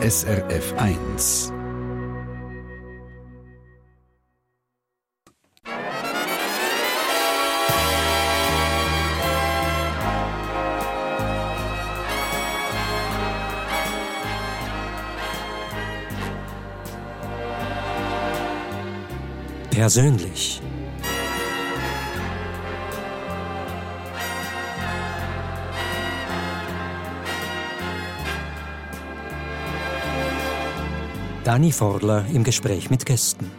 SRF 1. Persönlich. Dani Forler im Gespräch mit Gästen.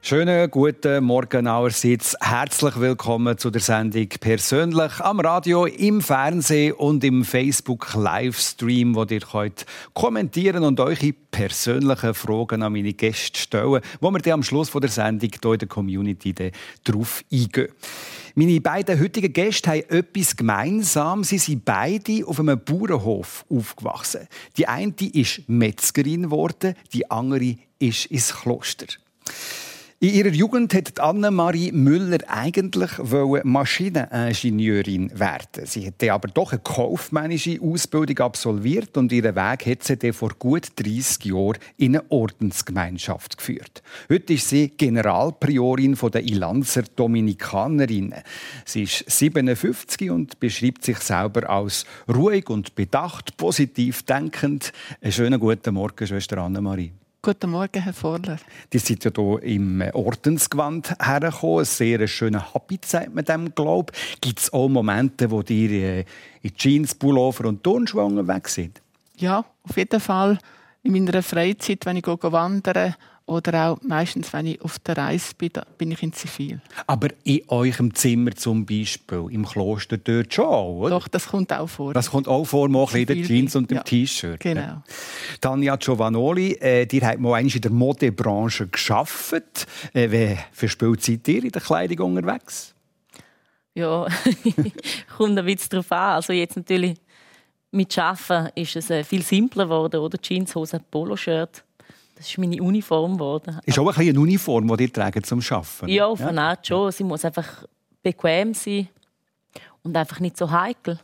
Schönen guten Morgen allerseits. Herzlich willkommen zu der Sendung Persönlich am Radio, im Fernsehen und im Facebook Livestream, wo ihr könnt kommentieren und eure persönlichen Fragen an meine Gäste stellen, wo wir dann am Schluss der Sendung hier in der Community darauf eingehen. Meine beiden heutigen Gäste haben etwas gemeinsam. Sie sind beide auf einem Bauernhof aufgewachsen. Die eine ist Metzgerin geworden, die andere ist ins Kloster. In ihrer Jugend wollte Annemarie Müller eigentlich Maschineningenieurin werden. Sie hat aber doch eine kaufmännische Ausbildung absolviert und ihren Weg hat sie vor gut 30 Jahren in eine Ordensgemeinschaft geführt. Heute ist sie Generalpriorin der Ilanzer Dominikanerinnen. Sie ist 57 und beschreibt sich selber als ruhig und bedacht, positiv denkend. Einen schönen guten Morgen, Schwester Annemarie. Guten Morgen, Herr Vorler. Die sind ja hier im Ordensgewand hergekommen. Ein sehr schöner Habit, sagt man dem, glaube Gibt es auch Momente, wo ihr äh, in Jeans, Pullover und Turnschuhe weg sind? Ja, auf jeden Fall. In meiner Freizeit, wenn ich wandere oder auch meistens, wenn ich auf der Reise bin, bin ich in Zivil. Aber in eurem Zimmer zum Beispiel, im Kloster dort schon, oder? Doch, das kommt auch vor. Das kommt auch vor, mal in den Jeans und dem ja, T-Shirt. Genau. Tanja Giovanoli, äh, ihr habt mal in der Modebranche gearbeitet. Äh, wie verspielt seid ihr in der Kleidung unterwegs? Ja, kommt ein bisschen darauf an. Also jetzt natürlich mit Arbeiten ist es äh, viel simpler geworden, oder? Jeanshose, Poloshirt das ist meine Uniform geworden. Ist auch ein eine Uniform, die ihr tragen zum Arbeiten? Ja, auf eine Art schon. Sie muss einfach bequem sein und einfach nicht so heikel.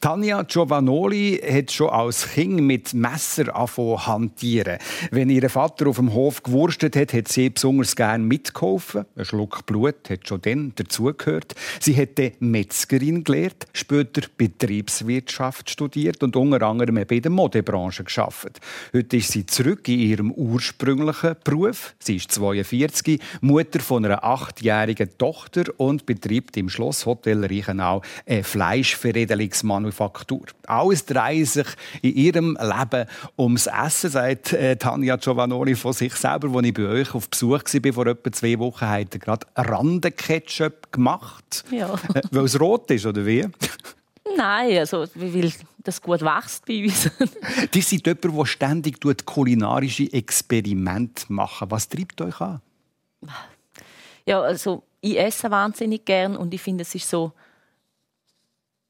Tanja Giovanoli hat schon als Kind mit Messer angefangen hantieren. Wenn ihr Vater auf dem Hof gewurstet hat, hat sie besonders gerne mitgeholfen. Ein Schluck Blut hat schon dann dazugehört. Sie hat Metzgerin gelernt, später Betriebswirtschaft studiert und unter anderem bei der Modebranche geschafft. Heute ist sie zurück in ihrem ursprünglichen Beruf. Sie ist 42, Mutter von einer achtjährigen Tochter und betreibt im Schlosshotel Reichenau eine Fleischveredelung Manufaktur. Alles dreht sich in ihrem Leben ums Essen, sagt äh, Tanja Giovanoni von sich selber. Als ich bei euch auf Besuch war, vor etwa zwei Wochen, hat er gerade Randenketchup gemacht. Ja. Äh, weil es rot ist, oder wie? Nein, also weil das gut wächst bei uns. Die sind jemand, der ständig kulinarische Experimente macht. Was treibt euch an? Ja, also ich esse wahnsinnig gern und ich finde, es ist so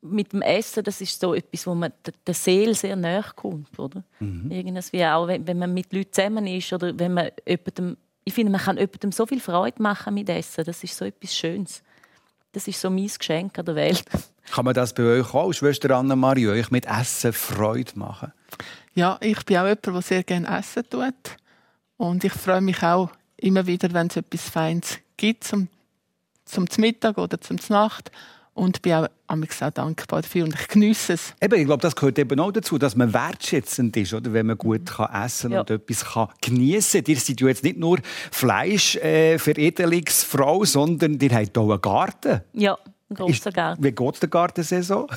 mit dem Essen, das ist so etwas, wo man der Seele sehr nahe kommt, oder? Mhm. Irgendwie auch, wenn, wenn, man mit Leuten zusammen ist oder wenn man jemandem, ich finde, man kann jemandem so viel Freude machen mit Essen. Das ist so etwas Schönes. Das ist so mein Geschenk an der Welt. Kann man das bei euch auch, Schwester Anna-Marie, euch mit Essen Freude machen? Ja, ich bin auch jemand, der sehr gerne essen tut. Und ich freue mich auch immer wieder, wenn es etwas Feines gibt zum, zum Mittag oder zum Nacht und bin auch, auch dankbar dafür und ich genieße es. Eben, ich glaube, das gehört eben auch dazu, dass man wertschätzend ist, oder? wenn man gut kann essen ja. und etwas kann geniessen kann. Ihr seid ja jetzt nicht nur Fleischveredelungsfrau, äh, sondern ihr habt auch einen Garten. Ja, einen großen Garten. Wie geht der Gartensaison?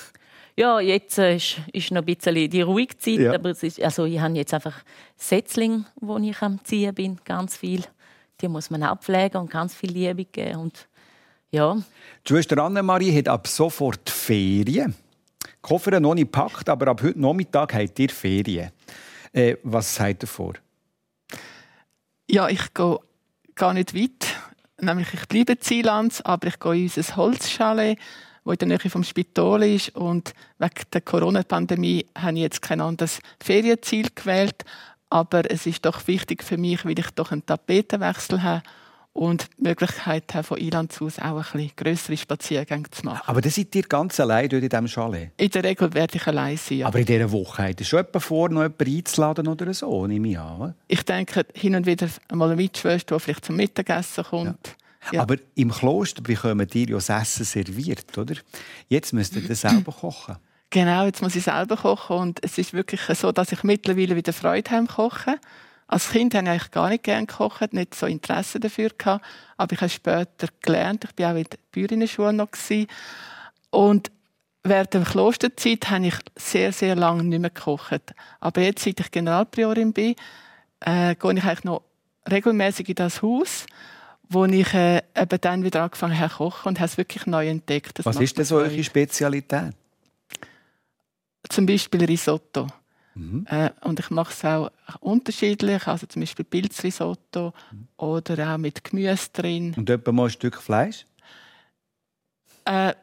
Ja, jetzt äh, ist, ist noch ein bisschen die ruhige Zeit, ja. aber ist, also ich habe jetzt einfach Setzlinge, wo ich am Ziehen bin, ganz viel. Die muss man abpflegen und ganz viel Liebe geben und ja. Die Schwester Annemarie hat ab sofort Ferien. Koffer noch nicht gepackt, aber ab heute Nachmittag habt ihr Ferien. Äh, was seid ihr vor? Ja, ich gehe gar nicht weit. Nämlich, ich bleibe in Zielands, aber ich gehe in unser Holzchalet, das in der Nähe vom Spital ist. Und wegen der Corona-Pandemie habe ich jetzt kein anderes Ferienziel gewählt. Aber es ist doch wichtig für mich, weil ich doch einen Tapetenwechsel habe und die Möglichkeit haben, von Irland aus auch ein bisschen grössere Spaziergänge zu machen. Aber dann seid ihr ganz allein dort in diesem Chalet? In der Regel werde ich allein sein. Ja. Aber in dieser Woche hat ihr schon jemanden vor, noch jemanden einzuladen oder so, nehme ich an. Ich denke, hin und wieder einmal eine Mitschwester, die vielleicht zum Mittagessen kommt. Ja. Ja. Aber im Kloster bekommen ihr ja das Essen serviert, oder? Jetzt müsst ihr das selber kochen. Genau, jetzt muss ich selber kochen und es ist wirklich so, dass ich mittlerweile wieder Freude habe Kochen. Als Kind habe ich eigentlich gar nicht gerne gekocht, nicht so Interesse dafür gehabt. Aber ich habe später gelernt. Ich war auch in der Bäuerinnenschule noch. Und während der Klosterzeit habe ich sehr, sehr lange nicht mehr gekocht. Aber jetzt, seit ich Generalpriorin bin, äh, gehe ich eigentlich noch regelmäßig in das Haus, wo ich äh, eben dann wieder angefangen habe zu kochen und habe es wirklich neu entdeckt. Das Was ist denn so eure Spezialität? Zum Beispiel Risotto. Mhm. Äh, und ich mache es auch unterschiedlich, also zum Beispiel Pilzrisotto mhm. oder auch mit Gemüse drin. Und etwa mal ein Stück Fleisch? Äh,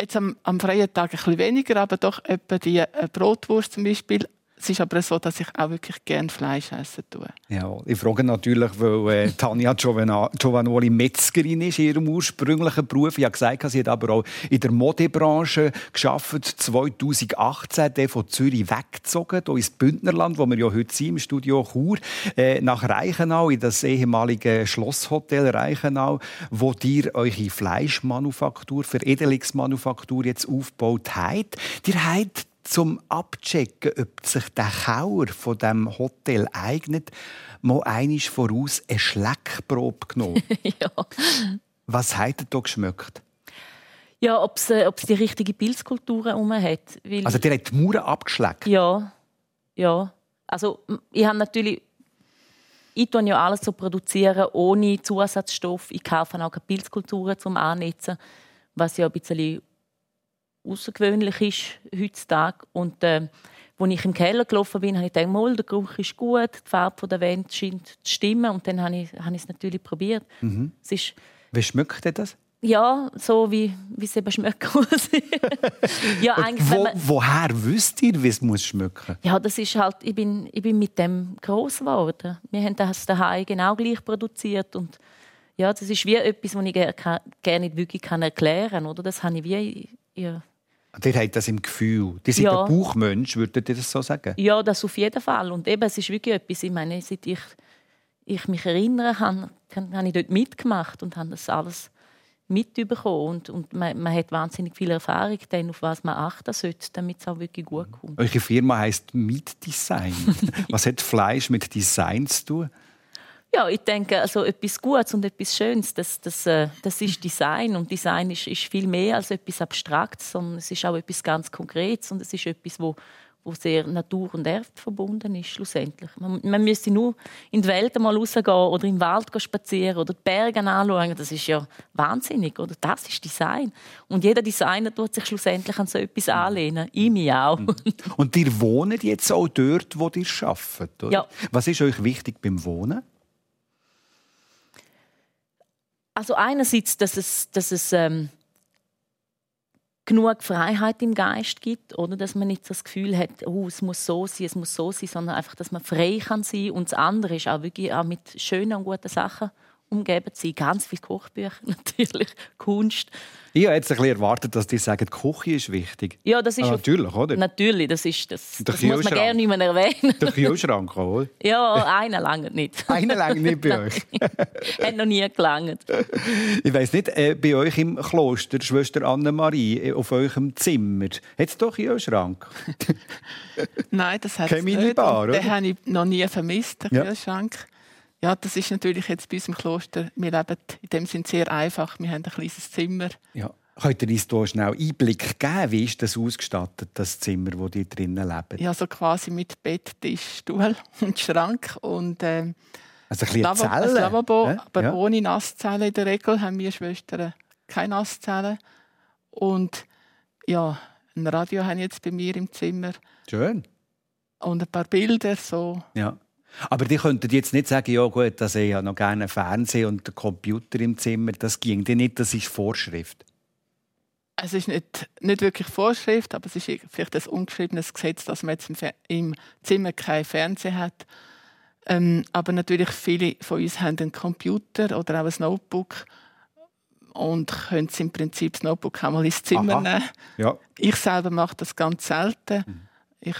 jetzt am, am, freien Tag ein bisschen weniger, aber doch etwa die äh, Brotwurst zum Beispiel es ist aber so, dass ich auch wirklich gerne Fleisch essen tue. Ja, ich frage natürlich, weil äh, Tanja Giovanoli Metzgerin ist in ihrem ursprünglichen Beruf. Ich habe gesagt, sie hat aber auch in der Modebranche geschafft. 2018 der von Zürich weggezogen, hier ins Bündnerland, wo wir ja heute sind, im Studio Chur, äh, nach Reichenau, in das ehemalige Schlosshotel Reichenau, wo ihr eure Fleischmanufaktur, Veredelungsmanufaktur jetzt aufgebaut habt. Ihr habt zum Abchecken, ob sich der Kauer von dem Hotel eignet, mal einisch voraus eine Schleckprobe genommen. ja. Was hat er da geschmeckt? Ja, ob es äh, die richtige Pilzkultur herum hat. Weil also der hat die Mauern abgeschleckt? Ja, ja. Also ich habe natürlich ich tue ja alles so produzieren ohne Zusatzstoff. Ich kaufe auch keine Pilzkulturen zum Annetzen, was ja ein bisschen außergewöhnlich ist heutzutage. Und äh, als ich im Keller gelaufen bin, habe ich gedacht, der Geruch ist gut, die Farbe der Wand scheint zu stimmen. Und dann habe ich, habe ich es natürlich probiert. Mhm. Es ist, wie schmeckt das? Ja, so wie, wie es eben schmecken muss. ja, eigentlich, Wo, man, woher wisst ihr, wie es muss schmecken? Ja, das ist halt, ich bin, ich bin mit dem groß geworden. Wir haben das daheim genau gleich produziert und ja, das ist wie etwas, was ich gerne, nicht wirklich erklären kann. Oder? Das habe ich wie ja, Ihr habt das im Gefühl. Die sind ja. ein Bauchmensch, würdet ihr das so sagen? Ja, das auf jeden Fall. Und eben, es ist wirklich etwas, ich meine, seit ich, ich mich erinnere, habe, habe ich dort mitgemacht und habe das alles mitbekommen. Und, und man, man, hat wahnsinnig viel Erfahrung, dann, auf was man achten sollte, damit es auch wirklich gut kommt. Eure Firma heisst Mitdesign. was hat Fleisch mit Design zu tun? Ja, ich denke, also etwas Gutes und etwas Schönes, das, das, äh, das ist Design. Und Design ist, ist viel mehr als etwas Abstraktes, sondern es ist auch etwas ganz Konkretes und es ist etwas, wo, wo sehr Natur und Erde verbunden ist, schlussendlich. Man, man müsste nur in die Welt mal rausgehen oder im Wald spazieren oder die Berge anschauen. Das ist ja wahnsinnig, oder? Das ist Design. Und jeder Designer tut sich schlussendlich an so etwas anlehnen. Ich mich auch. Mhm. Und ihr wohnt jetzt auch dort, wo ihr arbeitet, oder? Ja. Was ist euch wichtig beim Wohnen? Also einerseits, dass es, dass es ähm, genug Freiheit im Geist gibt, oder? Dass man nicht das Gefühl hat, oh, es muss so sein, es muss so sein, sondern einfach, dass man frei kann sein. Und das andere ist auch wirklich auch mit schönen und guten Sachen umgeben zu sein. Ganz viele Kochbücher natürlich, Kunst. Ich habe jetzt ein bisschen erwartet, dass die sagen, die Küche ist wichtig. Ja, das ist ah, natürlich, oder? Natürlich, das ist das. das muss man gerne nicht mehr erwähnen. Der Kühlschrank, oder? ja, einer lange nicht. einer lange nicht bei euch. Hat noch nie gelangt. Ich weiss nicht, äh, bei euch im Kloster, Schwester Annemarie, äh, auf eurem Zimmer, hat es doch einen Kühlschrank? Nein, das hat es nicht. Bar, oder? Den habe ich noch nie vermisst, den ja. Kühlschrank. Ja, das ist natürlich jetzt bei uns im Kloster, wir leben in dem Sinne sehr einfach. Wir haben ein kleines Zimmer. Ja. Könnt ihr uns hier schnell Einblick geben? Wie ist das ausgestattet, das Zimmer, wo die drinnen leben? Ja, so quasi mit Bett, Tisch, Stuhl und Schrank und ähm, also ein Lava Zelle. Ein Lavabo, ja? aber ja. ohne Nasszelle in der Regel haben wir Schwestern keine Nasszelle. Und ja, ein Radio haben jetzt bei mir im Zimmer. Schön. Und ein paar Bilder so. Ja. Aber die könnten jetzt nicht sagen, ja gut, dass ich ja noch gerne Fernsehen und einen Computer im Zimmer, das ging dir nicht, das ist Vorschrift. Es ist nicht, nicht wirklich Vorschrift, aber es ist vielleicht ein ungeschriebenes Gesetz, dass man jetzt im, Zimmer kein Fernsehen hat. Ähm, aber natürlich viele von uns haben einen Computer oder auch ein Notebook und können im Prinzip das Notebook auch mal ins Zimmer Aha. nehmen. Ja. Ich selber mache das ganz selten. Ich,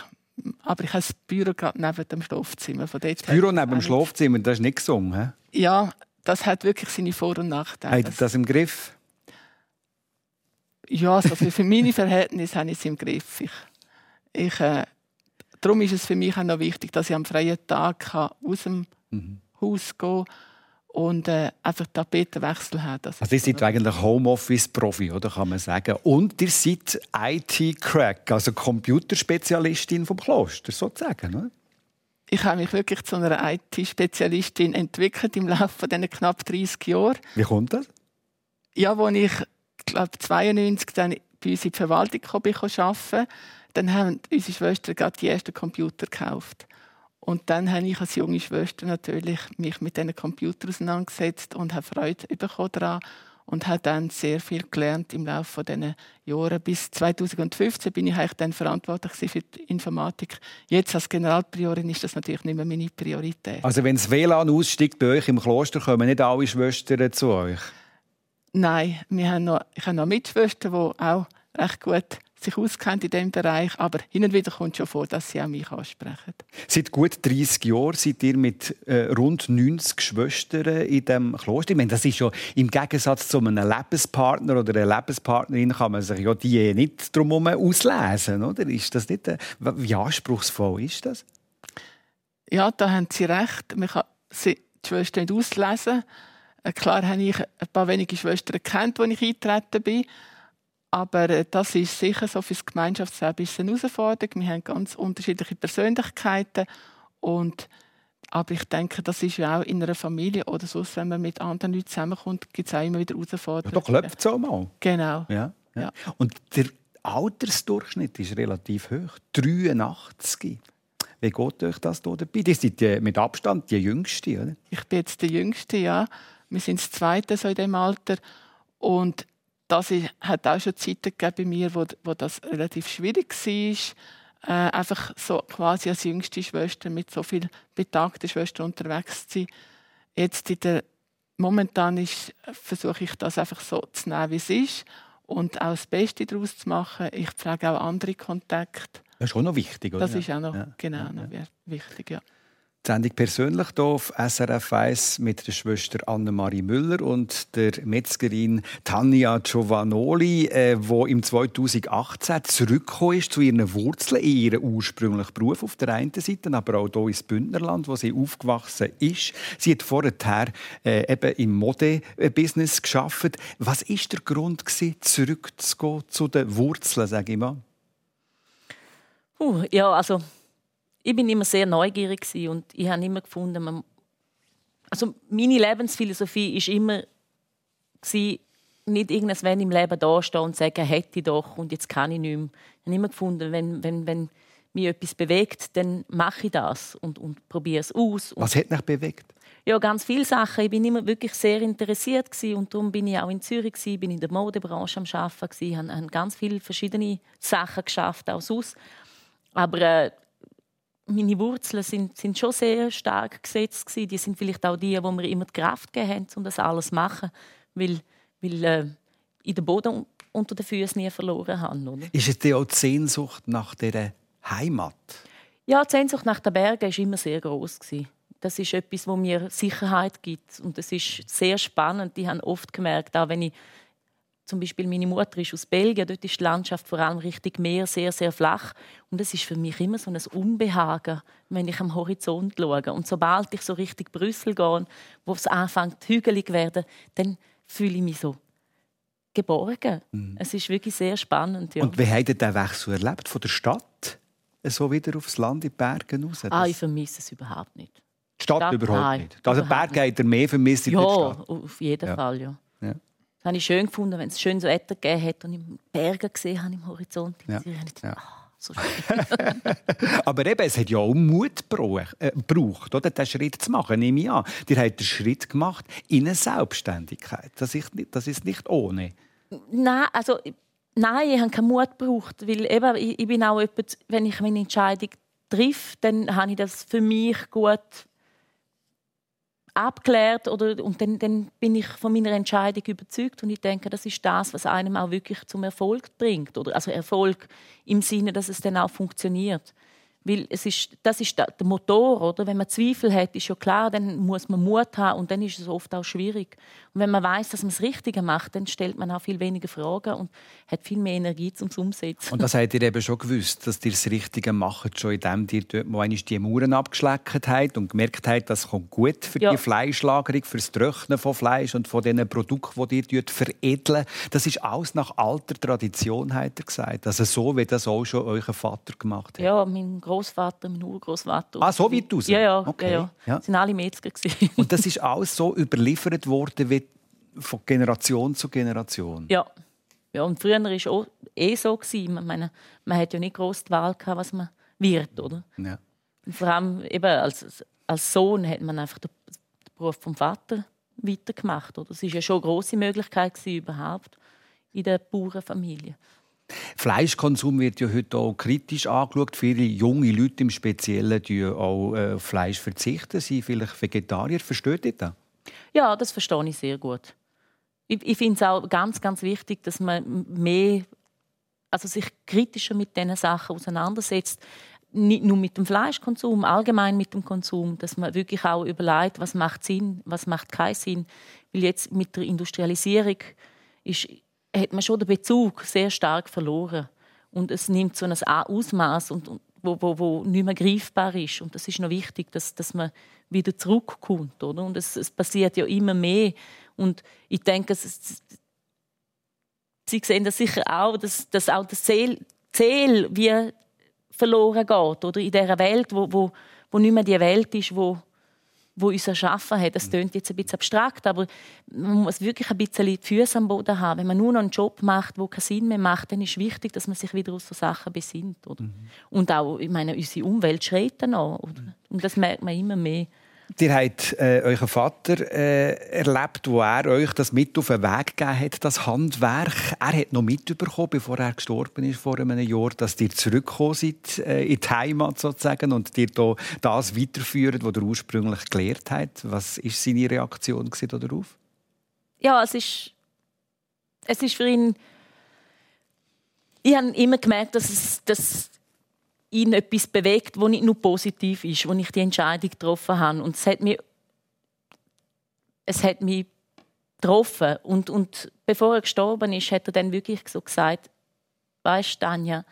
aber ich habe das Büro gerade neben dem Schlafzimmer. Von dort her- Büro neben dem Schlafzimmer, das ist nicht gesungen. hä? Ja, das hat wirklich seine Vor- und Nachteile. Habt ihr das im Griff? Ja, also für, für meine Verhältnisse habe ich es im Griff. Ich, ich, äh, darum ist es für mich auch noch wichtig, dass ich am freien Tag kann aus dem Haus gehen und äh, einfach Tapetenwechsel habe. Das Also ihr seid eigentlich Homeoffice-Profi, oder kann man sagen. Und ihr seid IT-Crack, also Computerspezialistin vom Kloster, sozusagen. Oder? ich habe mich wirklich zu einer IT-Spezialistin entwickelt im Laufe dieser knapp 30 Jahre. Wie kommt das? Ja, als ich, glaube 92 dann bei uns in die Verwaltung arbeiten dann haben unsere Schwestern gerade die ersten Computer gekauft. Und dann habe ich als junge Schwester natürlich mich mit diesen Computern auseinandergesetzt und habe Freude bekommen daran und habe dann sehr viel gelernt im Laufe dieser Jahre. Bis 2015 bin ich eigentlich dann verantwortlich für die Informatik. Jetzt als Generalpriorin ist das natürlich nicht mehr meine Priorität. Also wenn das WLAN aussteigt bei euch im Kloster, kommen nicht alle Schwestern zu euch? Nein, wir haben noch, ich habe noch Mitschwestern, die auch recht gut sich auskennt in diesem Bereich, aber hin und wieder kommt schon vor, dass sie auch mich ansprechen. Seit gut 30 Jahren seid ihr mit äh, rund 90 Schwestern in diesem Kloster. Ich meine, das ist ja im Gegensatz zu einem Lebenspartner oder einer Lebenspartnerin kann man sich ja die nicht drumherum auslesen, oder? Ist das nicht, äh, wie anspruchsvoll ist das? Ja, da haben Sie recht. Man kann sie, die Schwestern nicht auslesen. Äh, Klar habe ich ein paar wenige Schwestern kennt, als ich eingetreten bin. Aber äh, das ist sicher so für das Gemeinschaftsleben ist eine Herausforderung. Wir haben ganz unterschiedliche Persönlichkeiten. Und, aber ich denke, das ist ja auch in einer Familie oder sonst, wenn man mit anderen Leuten zusammenkommt, gibt es auch immer wieder Herausforderungen. Da klopft es auch mal. Genau. Ja, ja. Ja. Und der Altersdurchschnitt ist relativ hoch. 83. Wie geht euch das hier dabei? Die sind die, mit Abstand die Jüngste, oder? Ich bin jetzt der Jüngste, ja. Wir sind das Zweite so in dem Alter. Und das hat auch schon Zeiten gegeben bei mir, wo, wo das relativ schwierig war, äh, einfach so quasi als jüngste Schwester mit so vielen betagten Schwestern unterwegs zu sein. Jetzt in der, momentan ist, versuche ich das einfach so zu nehmen, wie es ist und auch das Beste daraus zu machen. Ich pflege auch andere Kontakte. Das ist auch noch wichtig, oder? Das ist auch noch, Ja. genau, noch wichtig, ja. Die Sendung persönlich hier auf SRF 1 mit der Schwester Annemarie Müller und der Metzgerin Tanja Giovanoli, äh, wo im 2018 zurückgekommen ist zu ihren Wurzeln, in ihren ursprünglichen Beruf auf der einen Seite, aber auch hier ins Bündnerland, wo sie aufgewachsen ist. Sie hat vorher äh, eben im Mode-Business geschafft. Was ist der Grund gewesen, zurückzugehen zu den Wurzeln, sage ich mal? Uh, ja, also ich bin immer sehr neugierig und ich habe immer gefunden, man, also meine Lebensphilosophie ist immer nicht irgendwann im Leben dastehen und sagen, hätte ich doch und jetzt kann ich nicht mehr. Ich habe immer gefunden, wenn, wenn, wenn mich etwas bewegt, dann mache ich das und, und probiere es aus. Was hat dich bewegt? ja, ganz viele Sachen. Ich bin immer wirklich sehr interessiert gewesen und darum bin ich auch in Zürich gewesen, bin in der Modebranche am Arbeiten gewesen, habe, habe ganz viele verschiedene Sachen geschafft, auch sonst. Aber äh, meine Wurzeln sind, sind schon sehr stark gesetzt gewesen. Die sind vielleicht auch die, wo mir immer die Kraft gegeben haben, um das alles zu machen, weil, weil äh, ich den Boden un- unter den Füßen nie verloren habe. Oder? Ist es dir auch die Sehnsucht nach dieser Heimat? Ja, die Sehnsucht nach den Bergen war immer sehr groß. Das ist etwas, wo mir Sicherheit gibt. Und das ist sehr spannend. Ich habe oft gemerkt, auch wenn ich zum Beispiel meine Mutter ist aus Belgien, dort ist die Landschaft vor allem Richtung Meer sehr, sehr flach. Und das ist für mich immer so ein Unbehagen, wenn ich am Horizont schaue. Und sobald ich so Richtung Brüssel gehe, wo es anfängt hügelig zu werden, dann fühle ich mich so geborgen. Es ist wirklich sehr spannend. Ja. Und wie habt ihr den Wechsel erlebt? Von der Stadt so wieder aufs Land in die Berge raus? ah, ich vermisse es überhaupt nicht. die Stadt, Stadt, überhaupt nein, nicht. Also überhaupt Berge habt ihr mehr vermisst in Ja, der Stadt? auf jeden Ja. Fall, ja. Ja. Das habe ich schön gefunden, wenn es schönes Wetter gegeben hat und ich Berge gesehen habe im Horizont. Ja. Zürich. ich ah, so. Aber eben, es hat ja auch Mut gebraucht, äh, gebraucht, oder, diesen Schritt zu machen, nehme ich an. Ihr habt den Schritt gemacht in eine Selbstständigkeit. Das ist nicht, das ist nicht ohne. Nein, also nein, ich habe keinen Mut gebraucht, weil eben, ich, ich bin auch jemand, wenn ich meine Entscheidung treffe, dann habe ich das für mich gut abklärt oder und dann, dann bin ich von meiner Entscheidung überzeugt und ich denke, das ist das, was einem auch wirklich zum Erfolg bringt oder also Erfolg im Sinne, dass es dann auch funktioniert. Weil es ist, das ist der Motor, oder? Wenn man Zweifel hat, ist ja klar, dann muss man Mut haben und dann ist es oft auch schwierig. Und wenn man weiß, dass man das Richtige macht, dann stellt man auch viel weniger Fragen und hat viel mehr Energie zum Umsetzen. Und das habt ihr eben schon gewusst, dass ihr das Richtige macht, schon indem ihr dort mal die Mauern abgeschleckt habt und gemerkt habt, das kommt gut für ja. die Fleischlagerung, für das Trocknen von Fleisch und von den Produkten, die ihr dort veredeln. Das ist alles nach alter Tradition, hat er gesagt. Also so, wie das auch schon euer Vater gemacht hat. Ja, mein Großvater, mein Urgroßvater. Ah, so weit raus? Ja, ja. Okay. ja, ja. Das sind alle Metzger. Und das ist alles so überliefert worden, wie von Generation zu Generation. Ja. Ja, und früher war es auch eh so. Gewesen. Man, meine, man hat ja nicht groß die Wahl gehabt, was man wird, oder? Ja. Und vor allem eben als, als Sohn hat man einfach den, Beruf vom Vater weitergemacht. Oder? Es war ja schon eine grosse Möglichkeit gewesen, überhaupt in der Bauernfamilie. Fleischkonsum wird ja heute auch kritisch angeschaut. Viele junge Leute im Speziellen die auch äh, auf Fleisch verzichten, sind vielleicht Vegetarier. Versteht ihr das? Ja, das verstehe ich sehr gut. Ich, ich finde es auch ganz, ganz wichtig, dass man mehr, also sich kritischer mit diesen Sachen auseinandersetzt. Nicht nur mit dem Fleischkonsum, allgemein mit dem Konsum, dass man wirklich auch überlegt, was macht Sinn, was macht keinen Sinn. Weil jetzt mit der Industrialisierung ist, hat man schon den Bezug sehr stark verloren. Und es nimmt so ein Ausmaß und, und wo, wo, wo nicht mehr greifbar ist. Und das ist noch wichtig, dass, dass man wieder zurückkommt. Oder? Und es, es passiert ja immer mehr. Und ich denke, es, Sie sehen das sicher auch, dass, dass auch das Ziel, Ziel wie verloren geht. Oder? In dieser Welt, wo, wo, wo nicht mehr die Welt ist, wo, wo uns erschaffen hat. Das mhm. klingt jetzt ein bisschen abstrakt, aber man muss wirklich ein bisschen die Füße am Boden haben. Wenn man nur noch einen Job macht, der keinen Sinn mehr macht, dann ist es wichtig, dass man sich wieder aus so Sachen besinnt. Oder? Mhm. Und auch, ich meine, unsere Umwelt schreit dann an. Oder? Und das merkt man immer mehr. Ihr habt äh, euren Vater äh, erlebt, wo er euch das mit auf den Weg gegeben hat, das Handwerk. Er hat noch mitbekommen, bevor er gestorben ist vor einem Jahr, dass ihr zurückgekommen seid äh, in die Heimat sozusagen und ihr da das weiterführt, was ihr ursprünglich gelehrt habt. Was war seine Reaktion darauf? Ja, es ist, es ist für ihn. Ich habe immer gemerkt, dass es, dass ihn etwas bewegt, wo nicht nur positiv ist, wo ich die Entscheidung getroffen habe. Und es hat mich, es hat mich getroffen. Und, und bevor er gestorben ist, hat er dann wirklich so gesagt, weißt du, Tanja,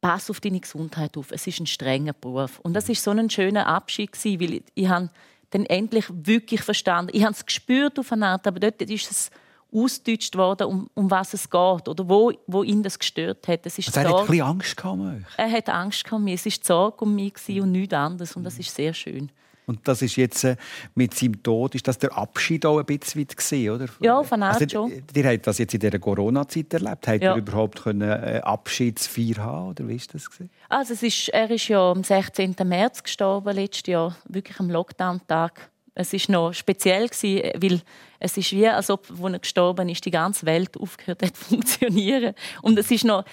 pass auf deine Gesundheit auf. Es ist ein strenger Beruf. Und das ist so ein schöner Abschied weil ich, ich habe dann endlich wirklich verstanden. Ich habe es gespürt auf eine Art, aber dort ist es ausgedeutscht worden, um, um was es geht oder wo, wo ihn das gestört hat. Es ist also er hat ein bisschen Angst euch? Er hat Angst um mich. Es war Sorge um mich und nichts anderes und das ist sehr schön. Und das ist jetzt äh, mit seinem Tod, ist das der Abschied auch ein bisschen weit gesehen, oder? Ja, von also, schon. Ihr habt das jetzt in dieser Corona-Zeit erlebt. Habt ja. ihr überhaupt können äh, Abschiedsfeier haben oder wie ist das gewesen? Also es ist, er ist ja am 16. März gestorben letztes Jahr, wirklich am Lockdown-Tag. Es ist noch speziell gewesen, weil es ist wie, als ob, als er gestorben ist, die ganze Welt aufgehört hat zu funktionieren. Und es ist noch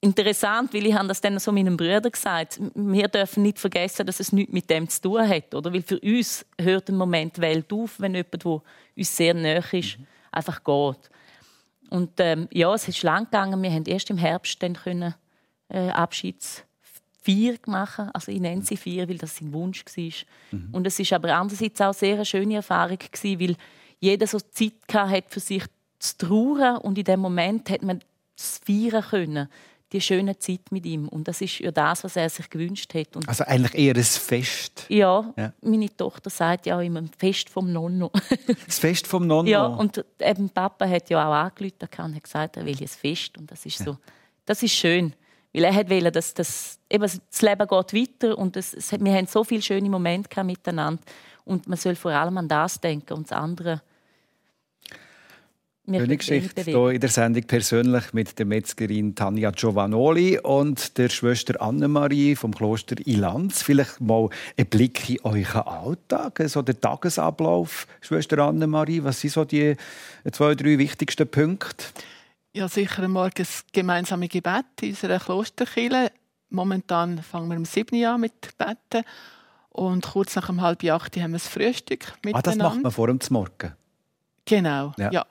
interessant, weil ich habe das dann so meinem Bruder gesagt. Wir dürfen nicht vergessen, dass es nichts mit dem zu tun hat, oder? Weil für uns hört im Moment die Welt auf, wenn jemand, der uns sehr nahe ist, einfach geht. Und ähm, ja, es ist lang gegangen. Wir haben erst im Herbst dann können, äh, Abschieds vier machen. Also ich nenne sie vier, weil das sein Wunsch war. Mhm. Und es ist aber andererseits auch sehr eine schöne Erfahrung gewesen, weil jeder so Zeit hatte für sich zu trauern und in dem Moment hat man es feiern können die schöne Zeit mit ihm. Und das ist ja das, was er sich gewünscht hat. Und also eigentlich eher ein Fest. Ja, ja, meine Tochter sagt ja immer, ein Fest vom Nonno. das Fest vom Nonno? Ja, und eben Papa hat ja auch angerufen und hat gesagt, er will ein Fest. Und das ist so, das ist schön. Weil er wollte, dass das, eben, das Leben geht weiter und es, es, wir haben so viele schöne Momente miteinander. Und man soll vor allem an das denken und das andere. Schöne Geschichte hier in der Sendung persönlich mit der Metzgerin Tanja Giovanoli und der Schwester Annemarie vom Kloster Ilanz. Vielleicht mal ein Blick in euren Alltag, so der Tagesablauf, Schwester Annemarie. Was sind so die zwei, drei wichtigsten Punkte? Ja, sicher einmal das gemeinsame Gebet in unserer Klosterkirche. Momentan fangen wir um 7 Uhr an mit Beten. Und kurz nach um halb acht haben wir das Frühstück miteinander. Ah, das macht man vor dem Morgen? Genau, Ja. ja.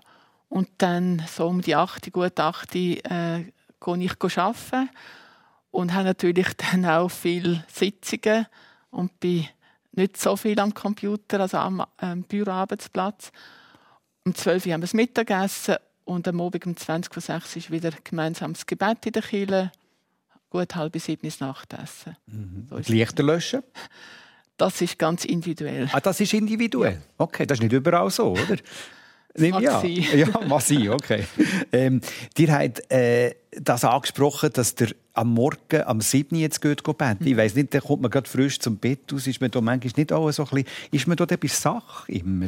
Und dann so um die 8, gut 8 äh, gehe ich arbeiten und habe natürlich dann auch viele Sitzungen und bin nicht so viel am Computer, also am ähm, Büroarbeitsplatz. Um 12 Uhr haben wir das Mittagessen und am Abend um 20 vor 6 ist wieder gemeinsames Gebet in der Kirche. Gut halb sieben ist Nachtessen. So ist Die Lichter löschen? das ist ganz individuell. Ah, das ist individuell. Okay, das ist nicht überall so, oder? Mag ja. Ja, mag sein, okay. ähm, dir hat äh, das angesprochen, dass der am Morgen, am 7. jetzt geht, geht beten. Ich weiss nicht, da kommt man gerade frisch zum Bett aus. Ist man da manchmal nicht auch so ein bisschen, ist man da bei Sache immer?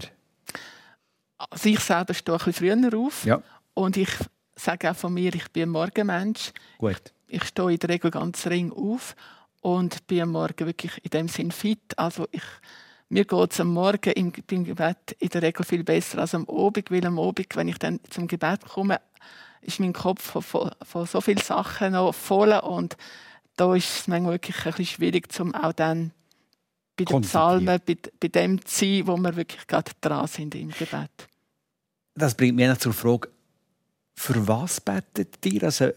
Also ich selber stehe ein bisschen früher auf. Ja, Und ich sage auch von mir, ich bin ein Morgenmensch. gut. Ich stehe in der Regel ganz ring auf und bin am Morgen wirklich in dem Sinn fit. Also ich, mir geht es am Morgen im, beim Gebet in der Regel viel besser als am Abend, weil am Abend, wenn ich dann zum Gebet komme, ist mein Kopf von, von, von so vielen Sachen noch voll und da ist es manchmal wirklich ein bisschen schwierig, um auch dann bei den. Psalmen, bei, bei dem zu sein, wo wir wirklich gerade dran sind im Gebet. Das bringt mich zur Frage, für was betet ihr? Also,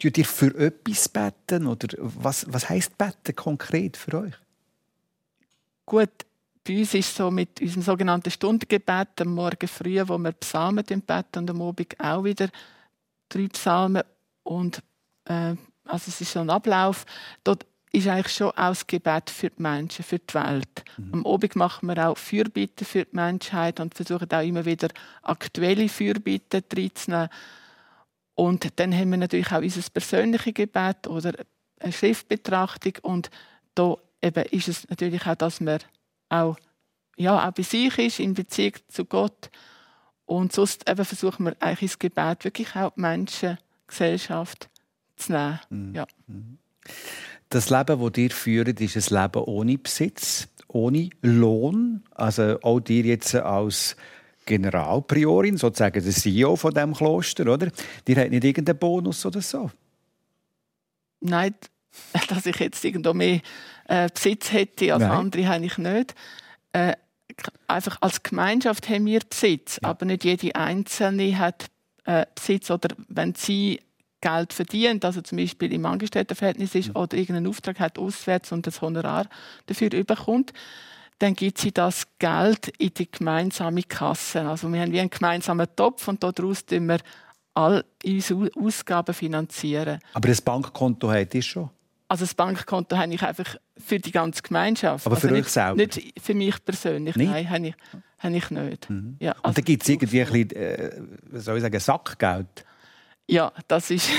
tut ihr für etwas beten? Oder was, was heisst beten konkret für euch? Gut, bei uns ist so mit unserem sogenannten Stundengebet am Morgen früh, wo wir Psalmen beten und am Abend auch wieder drei Psalmen. Und äh, also es ist so ein Ablauf. Dort ist eigentlich schon auch das Gebet für die Menschen, für die Welt. Am Abend machen wir auch Fürbitten für die Menschheit und versuchen auch immer wieder aktuelle Fürbitten reinzunehmen. Und dann haben wir natürlich auch unser persönliches Gebet oder eine Schriftbetrachtung. Und da eben ist es natürlich auch, dass man auch, ja, auch bei sich ist, in Beziehung zu Gott. Und sonst eben versuchen wir eigentlich ins Gebet wirklich auch die Menschen, die Gesellschaft zu nehmen. Ja. Das Leben, das ihr führt, ist ein Leben ohne Besitz, ohne Lohn. Also auch dir jetzt als Generalpriorin, sozusagen der CEO von dem Kloster, oder? Dir hat nicht irgendeinen Bonus oder so. Nein, dass ich jetzt irgendwo mehr äh, Besitz hätte als Nein. andere, habe ich nicht. Äh, einfach als Gemeinschaft haben wir Besitz, aber nicht jede Einzelne hat äh, Besitz. Oder wenn sie Geld verdient, also zum Beispiel im Angestelltenverhältnis ist oder irgendeinen Auftrag hat auswärts und das Honorar dafür überkommt, dann gibt sie das Geld in die gemeinsame Kasse. Also wir haben wie einen gemeinsamen Topf und daraus tun wir all unsere Ausgaben finanzieren. Aber das Bankkonto hat ihr schon. Also das Bankkonto habe ich einfach für die ganze Gemeinschaft. Aber für also euch nicht, selber? Nicht für mich persönlich, Nicht? nein, habe ich, habe ich nicht. Ja, Und dann gibt es irgendwie ein bisschen, äh, soll ich sagen, Sackgeld. Ja, das ist,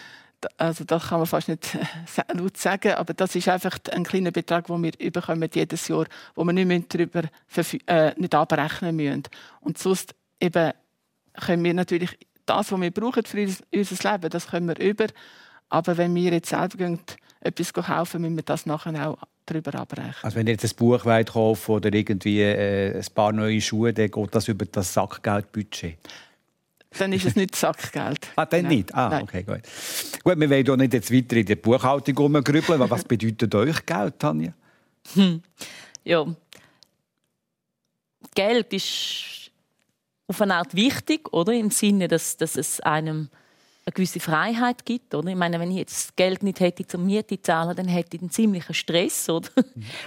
also das kann man fast nicht laut sagen, aber das ist einfach ein kleiner Betrag, den wir überkommen jedes Jahr, wo wir nicht darüber äh, nicht abrechnen müssen. Und sonst eben können wir natürlich das, was wir brauchen für unser, Leben, das können wir über. Aber wenn wir jetzt selber gehen, etwas kaufen, müssen wir das nachher auch darüber abrechnen. Also wenn ihr jetzt ein Buch kaufen oder irgendwie äh, ein paar neue Schuhe, dann geht das über das Sackgeldbudget. Dann ist es nicht Sackgeld. Ah, dann Nein. nicht? Ah, Nein. okay, gut. Gut, wir wollen hier nicht jetzt weiter in der Buchhaltung rumgrübeln. aber Was bedeutet euch Geld, Tanja? Ja. Geld ist auf eine Art wichtig, oder? Im Sinne, dass, dass es einem eine gewisse Freiheit gibt, oder? Ich meine, wenn ich jetzt Geld nicht hätte zum Miete zu zahlen, dann hätte ich einen ziemlichen Stress, oder?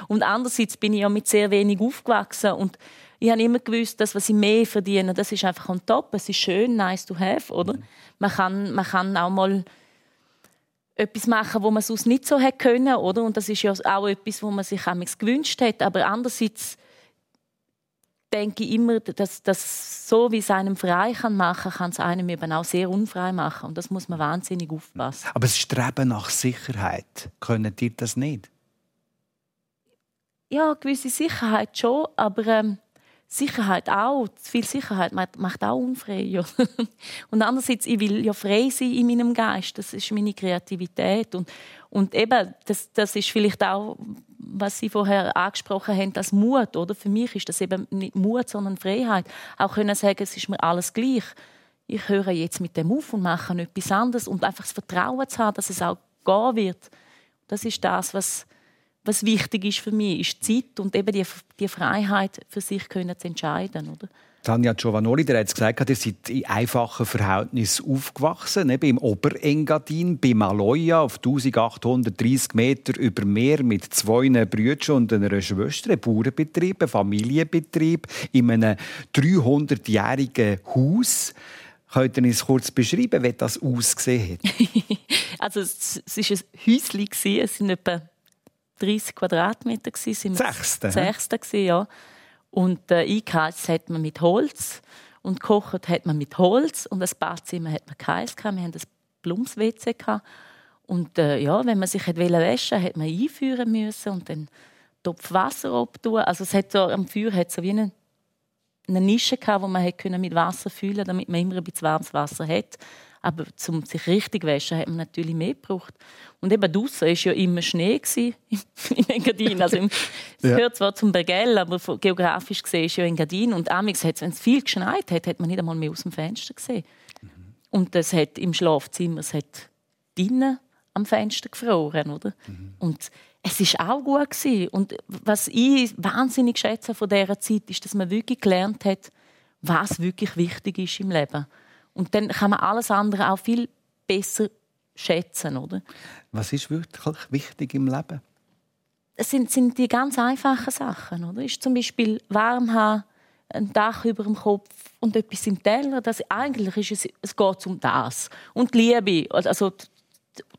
Und andererseits bin ich ja mit sehr wenig aufgewachsen und ich habe immer gewusst, dass was ich mehr verdiene, das ist einfach on top. Es ist schön, nice to have, oder? Man kann, man kann auch mal etwas machen, wo man sonst nicht so hätte können, oder? Und das ist ja auch etwas, wo man sich amigs gewünscht hat. Aber andererseits denke ich immer, dass das so wie es einem frei kann machen, kann es einem eben auch sehr unfrei machen. Und das muss man wahnsinnig aufpassen. Aber das Streben nach Sicherheit, können ihr das nicht? Ja, gewisse Sicherheit schon, aber ähm, Sicherheit auch. Zu viel Sicherheit macht, auch unfrei. Und andererseits, ich will ja frei sein in meinem Geist. Das ist meine Kreativität. Und, und eben, das, das ist vielleicht auch, was Sie vorher angesprochen haben, als Mut. Oder? Für mich ist das eben nicht Mut, sondern Freiheit. Auch können sagen, es ist mir alles gleich. Ich höre jetzt mit dem auf und mache etwas anderes. Und einfach das Vertrauen zu haben, dass es auch gehen wird. Das ist das, was, was wichtig ist für mich, ist Zeit und eben die, die Freiheit für sich können zu entscheiden, oder? Tanja Giovanoli, der hat gesagt, ihr seid in einfachen Verhältnissen aufgewachsen, eben im Oberengadin, bei Maloja, auf 1830 Meter über Meer, mit zwei Brüdern und einer Schwester, ein Bauernbetrieb, ein Familienbetrieb, in einem 300-jährigen Haus. Könnt ihr uns kurz beschreiben, wie das ausgesehen hat? also es war ein Häuschen, es waren etwa 30 Quadratmeter. Sechste? Sechste, ja. Und äh, eingeheizt hat man mit Holz und gekocht hat man mit Holz und das Badzimmer hat man keins gehabt. Wir hatten das Blums-WC und äh, ja, wenn man sich hat waschen hat man einführen müssen und dann Topf Wasser abtun. Also es hat so, am Feuer hat so wie eine, eine Nische gehabt, wo man mit Wasser füllen, damit man immer ein bisschen warmes Wasser hat. Aber um sich richtig zu waschen, hat man natürlich mehr gebraucht. Und eben draußen war ja immer Schnee in Engadin. Also es ja. gehört zwar zum Bergell, aber geografisch gesehen ist ja Engadin. Und amigs wenn es viel geschneit hat, hat man nicht einmal mehr aus dem Fenster gesehen. Mhm. Und es hat im Schlafzimmer, es hat drinnen am Fenster gefroren, oder? Mhm. Und es ist auch gut gewesen. Und was ich wahnsinnig schätze von dieser Zeit, ist, dass man wirklich gelernt hat, was wirklich wichtig ist im Leben. Und dann kann man alles andere auch viel besser schätzen, oder? Was ist wirklich wichtig im Leben? Es sind, sind die ganz einfachen Sachen, oder? Ist zum Beispiel warm haben, ein Dach über dem Kopf und etwas im Teller. Das, eigentlich ist es, es geht um das. Und die Liebe, also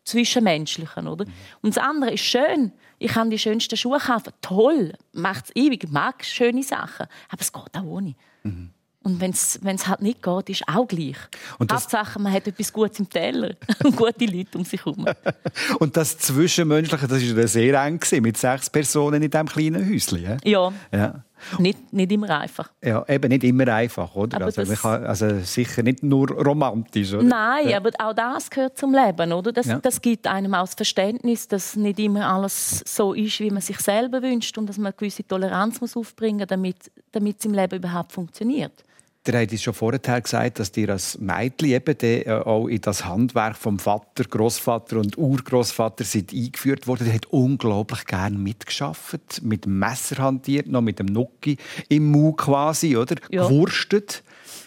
Zwischenmenschlichen, oder? Mhm. Und das andere ist schön. Ich kann die schönsten Schuhe kaufen. Toll, macht es ewig, mag schöne Sachen. Aber es geht auch ohne. Mhm. Und wenn es halt nicht geht, ist auch gleich. Und das Hauptsache, man hat etwas Gutes im Teller und gute Leute um sich herum. und das Zwischenmenschliche, das war sehr eng mit sechs Personen in diesem kleinen Häuschen. Ja. ja. Nicht, nicht immer einfach. Ja, eben nicht immer einfach, oder? also, kann, also sicher nicht nur romantisch, oder? Nein, ja. aber auch das gehört zum Leben, oder? Das, ja. das gibt einem auch das Verständnis, dass nicht immer alles so ist, wie man sich selber wünscht und dass man eine gewisse Toleranz muss aufbringen muss, damit, damit es im Leben überhaupt funktioniert. Der hat uns schon vorher gesagt, dass dir als Mädchen eben äh, auch in das Handwerk vom Vater, Großvater und Urgroßvater sind eingeführt worden. Er hat unglaublich gern mitgeschafft, mit dem Messer hantiert, noch mit dem Nucki im Mund quasi, oder? Ja. Gewurstet.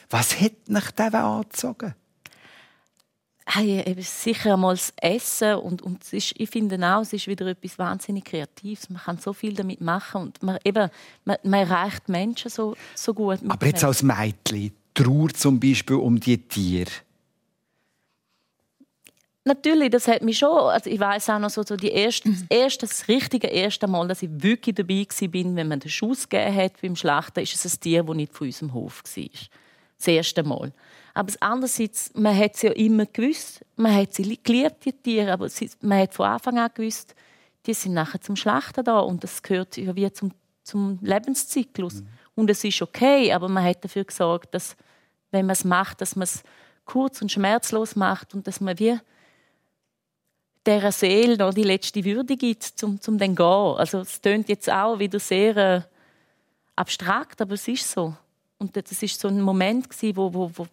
Was hat dich denn angezogen? Hey, eben sicher einmal das Essen und, und es ist, ich finde auch, es ist wieder etwas wahnsinnig Kreatives. Man kann so viel damit machen und man, eben, man, man erreicht Menschen so, so gut. Aber jetzt als Mädchen, Trauer zum Beispiel um die Tiere? Natürlich, das hat mich schon. Also ich weiß auch noch so, so die erste, das erste, das richtige erste Mal, dass ich wirklich dabei war, bin, wenn man den Schuss gegeben hat beim Schlachten, ist es ein Tier, das nicht von unserem Hof war. Das erste Mal. Aber andererseits, man hat es ja immer gewusst, man hat sie geliebt, die Tiere, aber man hat von Anfang an gewusst, die sind nachher zum Schlachten da und das gehört ja wie zum, zum Lebenszyklus. Mhm. Und es ist okay, aber man hat dafür gesorgt, dass, wenn man es macht, dass man es kurz und schmerzlos macht und dass man wie dieser Seele noch die letzte Würde gibt, zum, zum dann gehen. Also es klingt jetzt auch wieder sehr äh, abstrakt, aber es ist so. Und das ist so ein Moment wo, wo, wo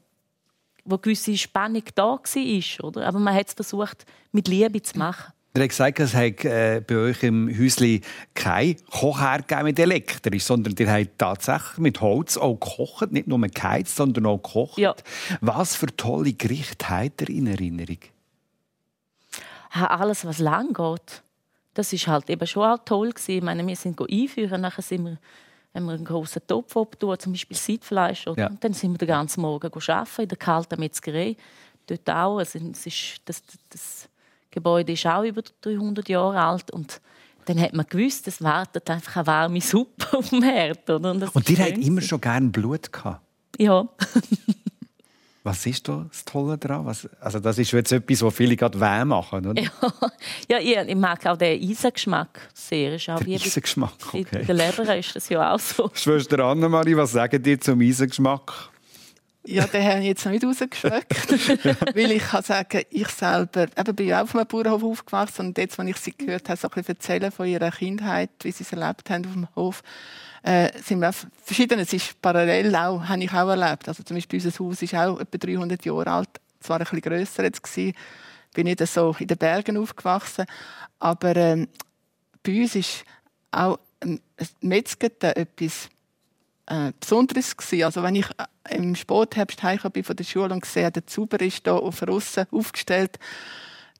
wo gewisse Spannung da war. Oder? Aber man hat es versucht, mit Liebe zu machen. Er hat gesagt, es hat äh, bei euch im Häuschen kein Kochherd mit elektrisch, sondern ihr habt tatsächlich mit Holz auch gekocht, nicht nur geheizt, sondern auch gekocht. Ja. Was für tolle Gerichte habt ihr in Erinnerung? alles, was lang geht. Das ist halt eben schon auch toll gewesen. Ich meine, wir sind einführen, nachher sind wir wenn wir einen großen Topf abtun, zum Beispiel Seidfleisch, oder? Ja. Und dann sind wir den ganzen Morgen arbeiten in der kalten Metzgerei. Dort auch. Also es ist, das, das Gebäude ist auch über 300 Jahre alt und dann hat man gewusst, es wartet einfach eine warme Suppe auf dem Herd. Oder? Und, und ihr habt immer schon gerne Blut gehabt? Ja. Was ist da das Tolle daran? Was, also das ist jetzt etwas, was viele gerade weh machen, oder? Ja, ja ich, mag auch den Eisengeschmack sehr. Ist auch der Eisengeschmack, okay. In der Leber ist das ja auch so. Schwester Annemarie, was sagen dir zum Eisengeschmack? Ja, den habe ich jetzt noch nicht rausgeschmeckt. ja. Weil ich kann sagen, ich selber eben bin ja auch auf einem Bauernhof aufgewachsen und jetzt, wenn ich sie gehört habe, so ein bisschen erzählen von ihrer Kindheit, wie sie es erlebt haben auf dem Hof, äh, sind wir verschieden. Es ist parallel auch, habe ich auch erlebt. Also zum Beispiel unser Haus ist auch etwa 300 Jahre alt, zwar ein bisschen grösser jetzt gewesen, bin nicht so in den Bergen aufgewachsen, aber ähm, bei uns ist auch ähm, etwas äh, Besonderes gewesen. Also wenn ich äh, im Spätherbst bin von der Schule und sehe, der Zuber ist da auf Russen aufgestellt,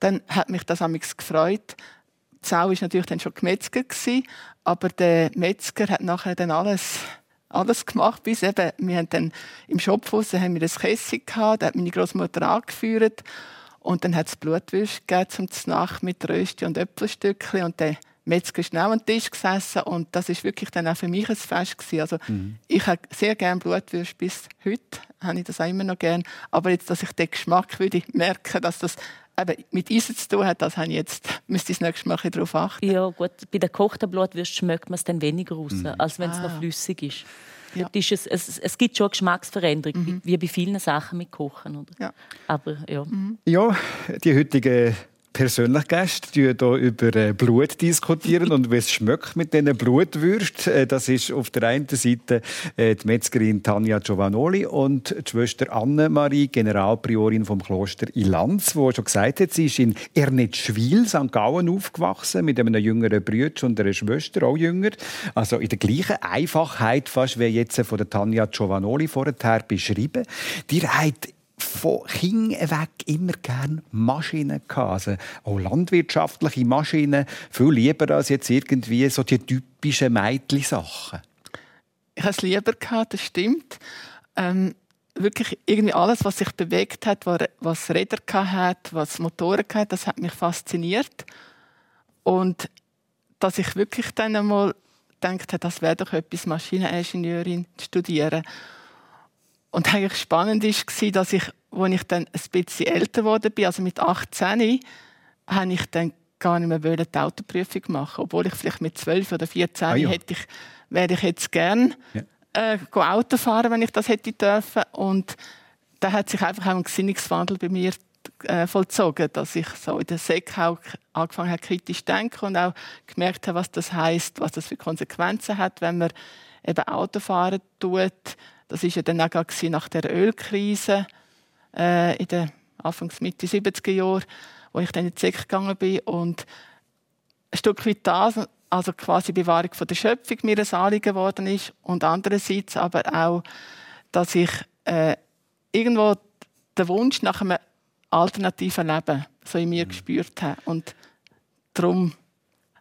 dann hat mich das amigs gefreut. Die Sau ist natürlich dann schon gewesen, aber der Metzger hat nachher dann alles alles gemacht, bis eben, wir haben dann im Schopfhaus haben wir das Kessig gehabt, da hat meine Großmutter angeführt und dann hat es Blutwürste gegeben zum Nacht mit Rösti und Äpfelstückchen und der Metzger ist auch am Tisch gesessen und das ist wirklich dann auch für mich ein Fest gewesen. Also mhm. ich habe sehr gerne Blutwürste bis heute, habe ich das auch immer noch gern. Aber jetzt, dass ich den Geschmack würde merken, dass das eben mit Eisen zu tun hat, das habe ich jetzt, müsste ich das nächste Mal darauf achten. Ja gut, bei der gekochten Blutwürste schmeckt man es dann weniger raus, mhm. als wenn es ah. noch flüssig ist. Ja. Ist es, es, es, gibt schon eine Geschmacksveränderung, mhm. wie bei vielen Sachen mit Kochen. Oder? Ja. Aber, ja. Mhm. ja, die heutige persönlich Gäste hier über äh, Blut diskutieren und wie es schmeckt mit diesen Blutwürsten. Äh, das ist auf der einen Seite äh, die Metzgerin Tanja Giovanoli und die Schwester Anne-Marie, Generalpriorin vom Kloster Ilanz, die schon gesagt hat, sie ist in Ernetschwil, St. Gallen, aufgewachsen mit einem jüngeren Bruder und einer Schwester, auch jünger. Also in der gleichen Einfachheit fast wie jetzt von der Tanja Giovanoli vorher beschrieben. Die hat von Kind weg immer gerne Maschinen gehabt. Also auch landwirtschaftliche Maschinen. Viel lieber als jetzt irgendwie so die typischen Mädchen-Sachen. Ich habe es lieber gehabt, das stimmt. Ähm, wirklich irgendwie alles, was sich bewegt hat, was Räder hat, was Motoren hat, das hat mich fasziniert. Und dass ich wirklich dann einmal gedacht habe, das wäre doch etwas, Maschineningenieurin zu studieren. Und eigentlich spannend war, dass ich, als ich dann ein bisschen älter geworden bin, also mit 18, habe ich dann gar nicht mehr die Autoprüfung machen Obwohl ich vielleicht mit 12 oder 14 ah, ja. hätte ich, wäre ich jetzt gern ja. äh, Auto fahren, wenn ich das hätte dürfen. Und da hat sich einfach auch ein Gesinnungswandel bei mir äh, vollzogen, dass ich so in der SEC auch angefangen habe, kritisch zu denken und auch gemerkt habe, was das heißt, was das für Konsequenzen hat, wenn man eben Autofahren tut, das ist ja dann auch nach der Ölkrise äh, in den Anfangs Mitte 70er Jahren, wo ich dann in die SEC gegangen bin. Und ein Stück weit das, also quasi Bewahrung von der Schöpfung mir ein Anliegen geworden ist. Und andererseits aber auch, dass ich äh, irgendwo den Wunsch nach einem alternativen Leben so in mir mhm. gespürt habe. Und darum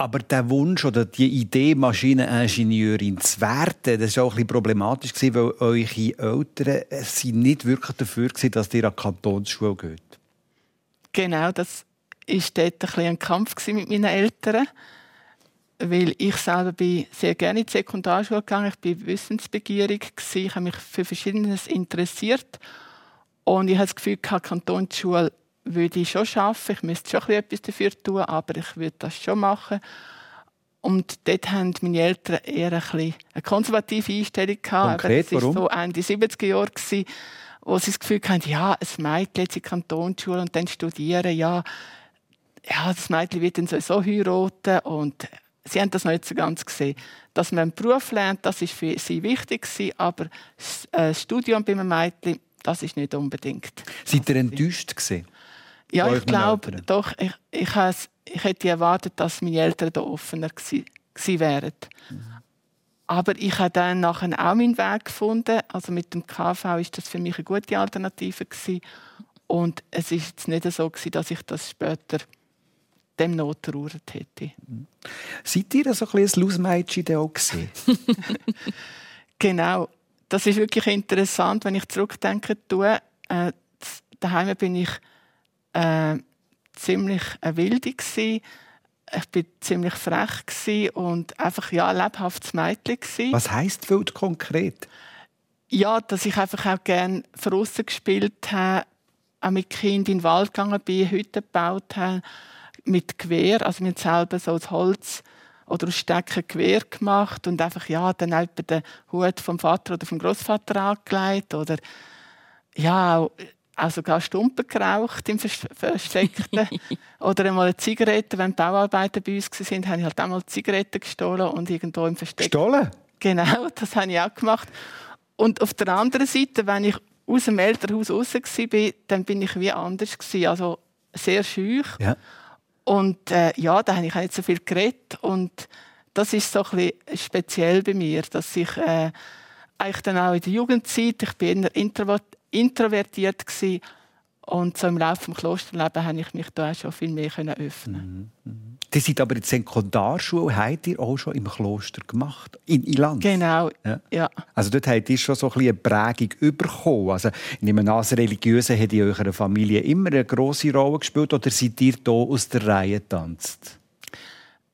aber der Wunsch oder die Idee, Maschineningenieurin zu werden, das war auch ein problematisch, weil eure Eltern sind nicht wirklich dafür waren, dass ihr an die Kantonsschule geht. Genau, das war dort ein, ein Kampf mit meinen Eltern. Weil ich selber bin sehr gerne in die Sekundarschule gegangen. Ich war wissensbegierig. Ich habe mich für Verschiedenes interessiert. Und ich habe das Gefühl, die Kantonsschule würde ich schon schaffen. Ich müsste schon etwas dafür tun, aber ich würde das schon machen. Und dort haben meine Eltern eher ein eine konservative Einstellung gehabt. Konkret, das war so Ende 70er Jahre, wo sie das Gefühl hatten, ja, ein Mädchen jetzt in die Kantonsschule und dann studieren, ja, ja, das Mädchen wird dann sowieso heiraten und sie haben das noch nicht so ganz gesehen. Dass man einen Beruf lernt, das ist für sie wichtig aber äh, das Studium bei einem Mädchen, das ist nicht unbedingt. Seid ihr enttäuscht gewesen? Ja, ich glaube, doch. Ich, ich, ich hätte erwartet, dass meine Eltern da offener gewesen wären. Mhm. Aber ich habe dann nachher auch meinen Weg gefunden. Also mit dem KV ist das für mich eine gute Alternative gewesen. Und es ist jetzt nicht so gewesen, dass ich das später dem nottrauert hätte. Mhm. Seid ihr so ein bisschen ein Lausmädchen auch genau. Das ist wirklich interessant, wenn ich zurückdenke. Tue, äh, daheim bin ich äh, ziemlich eine Wilde gewesen. Ich bin ziemlich frech und einfach ja ein lebhaftes Mädchen gewesen. Was heißt wild konkret? Ja, dass ich einfach auch gerne draussen gespielt habe, auch mit Kind in den Wald gegangen bin, Hütten gebaut habe, mit Gewehr, also mir selber so aus Holz oder aus Stecken Gewehr gemacht und einfach ja dann auch den Hut vom Vater oder vom Großvater angelegt oder ja auch sogar Stumpen geraucht im Versteckten. Oder einmal eine Zigarette, wenn die Bauarbeiter bei uns waren, habe ich halt einmal Zigaretten gestohlen und irgendwo im Versteck. Gestohlen? Genau, das habe ich auch gemacht. Und auf der anderen Seite, wenn ich aus dem Elternhaus raus war, dann bin ich wie anders gewesen. Also sehr schüch. Ja. Und äh, ja, da habe ich auch nicht so viel geredet. Und das ist so ein bisschen speziell bei mir, dass ich äh, eigentlich dann auch in der Jugendzeit, ich bin eher introvertiert gewesen, und so im Laufe des Klosterlebens habe ich mich da auch schon viel mehr öffnen. Mhm. Mhm. Die sind aber in der Sekundarschule, habt ihr auch schon im Kloster gemacht, in Ilanz? Genau, ja. ja. Also dort habt ihr schon so ein eine Prägung bekommen. Also ich nehme an, das Religiöse hat in eurer Familie immer eine grosse Rolle gespielt oder seid ihr hier aus der Reihe getanzt?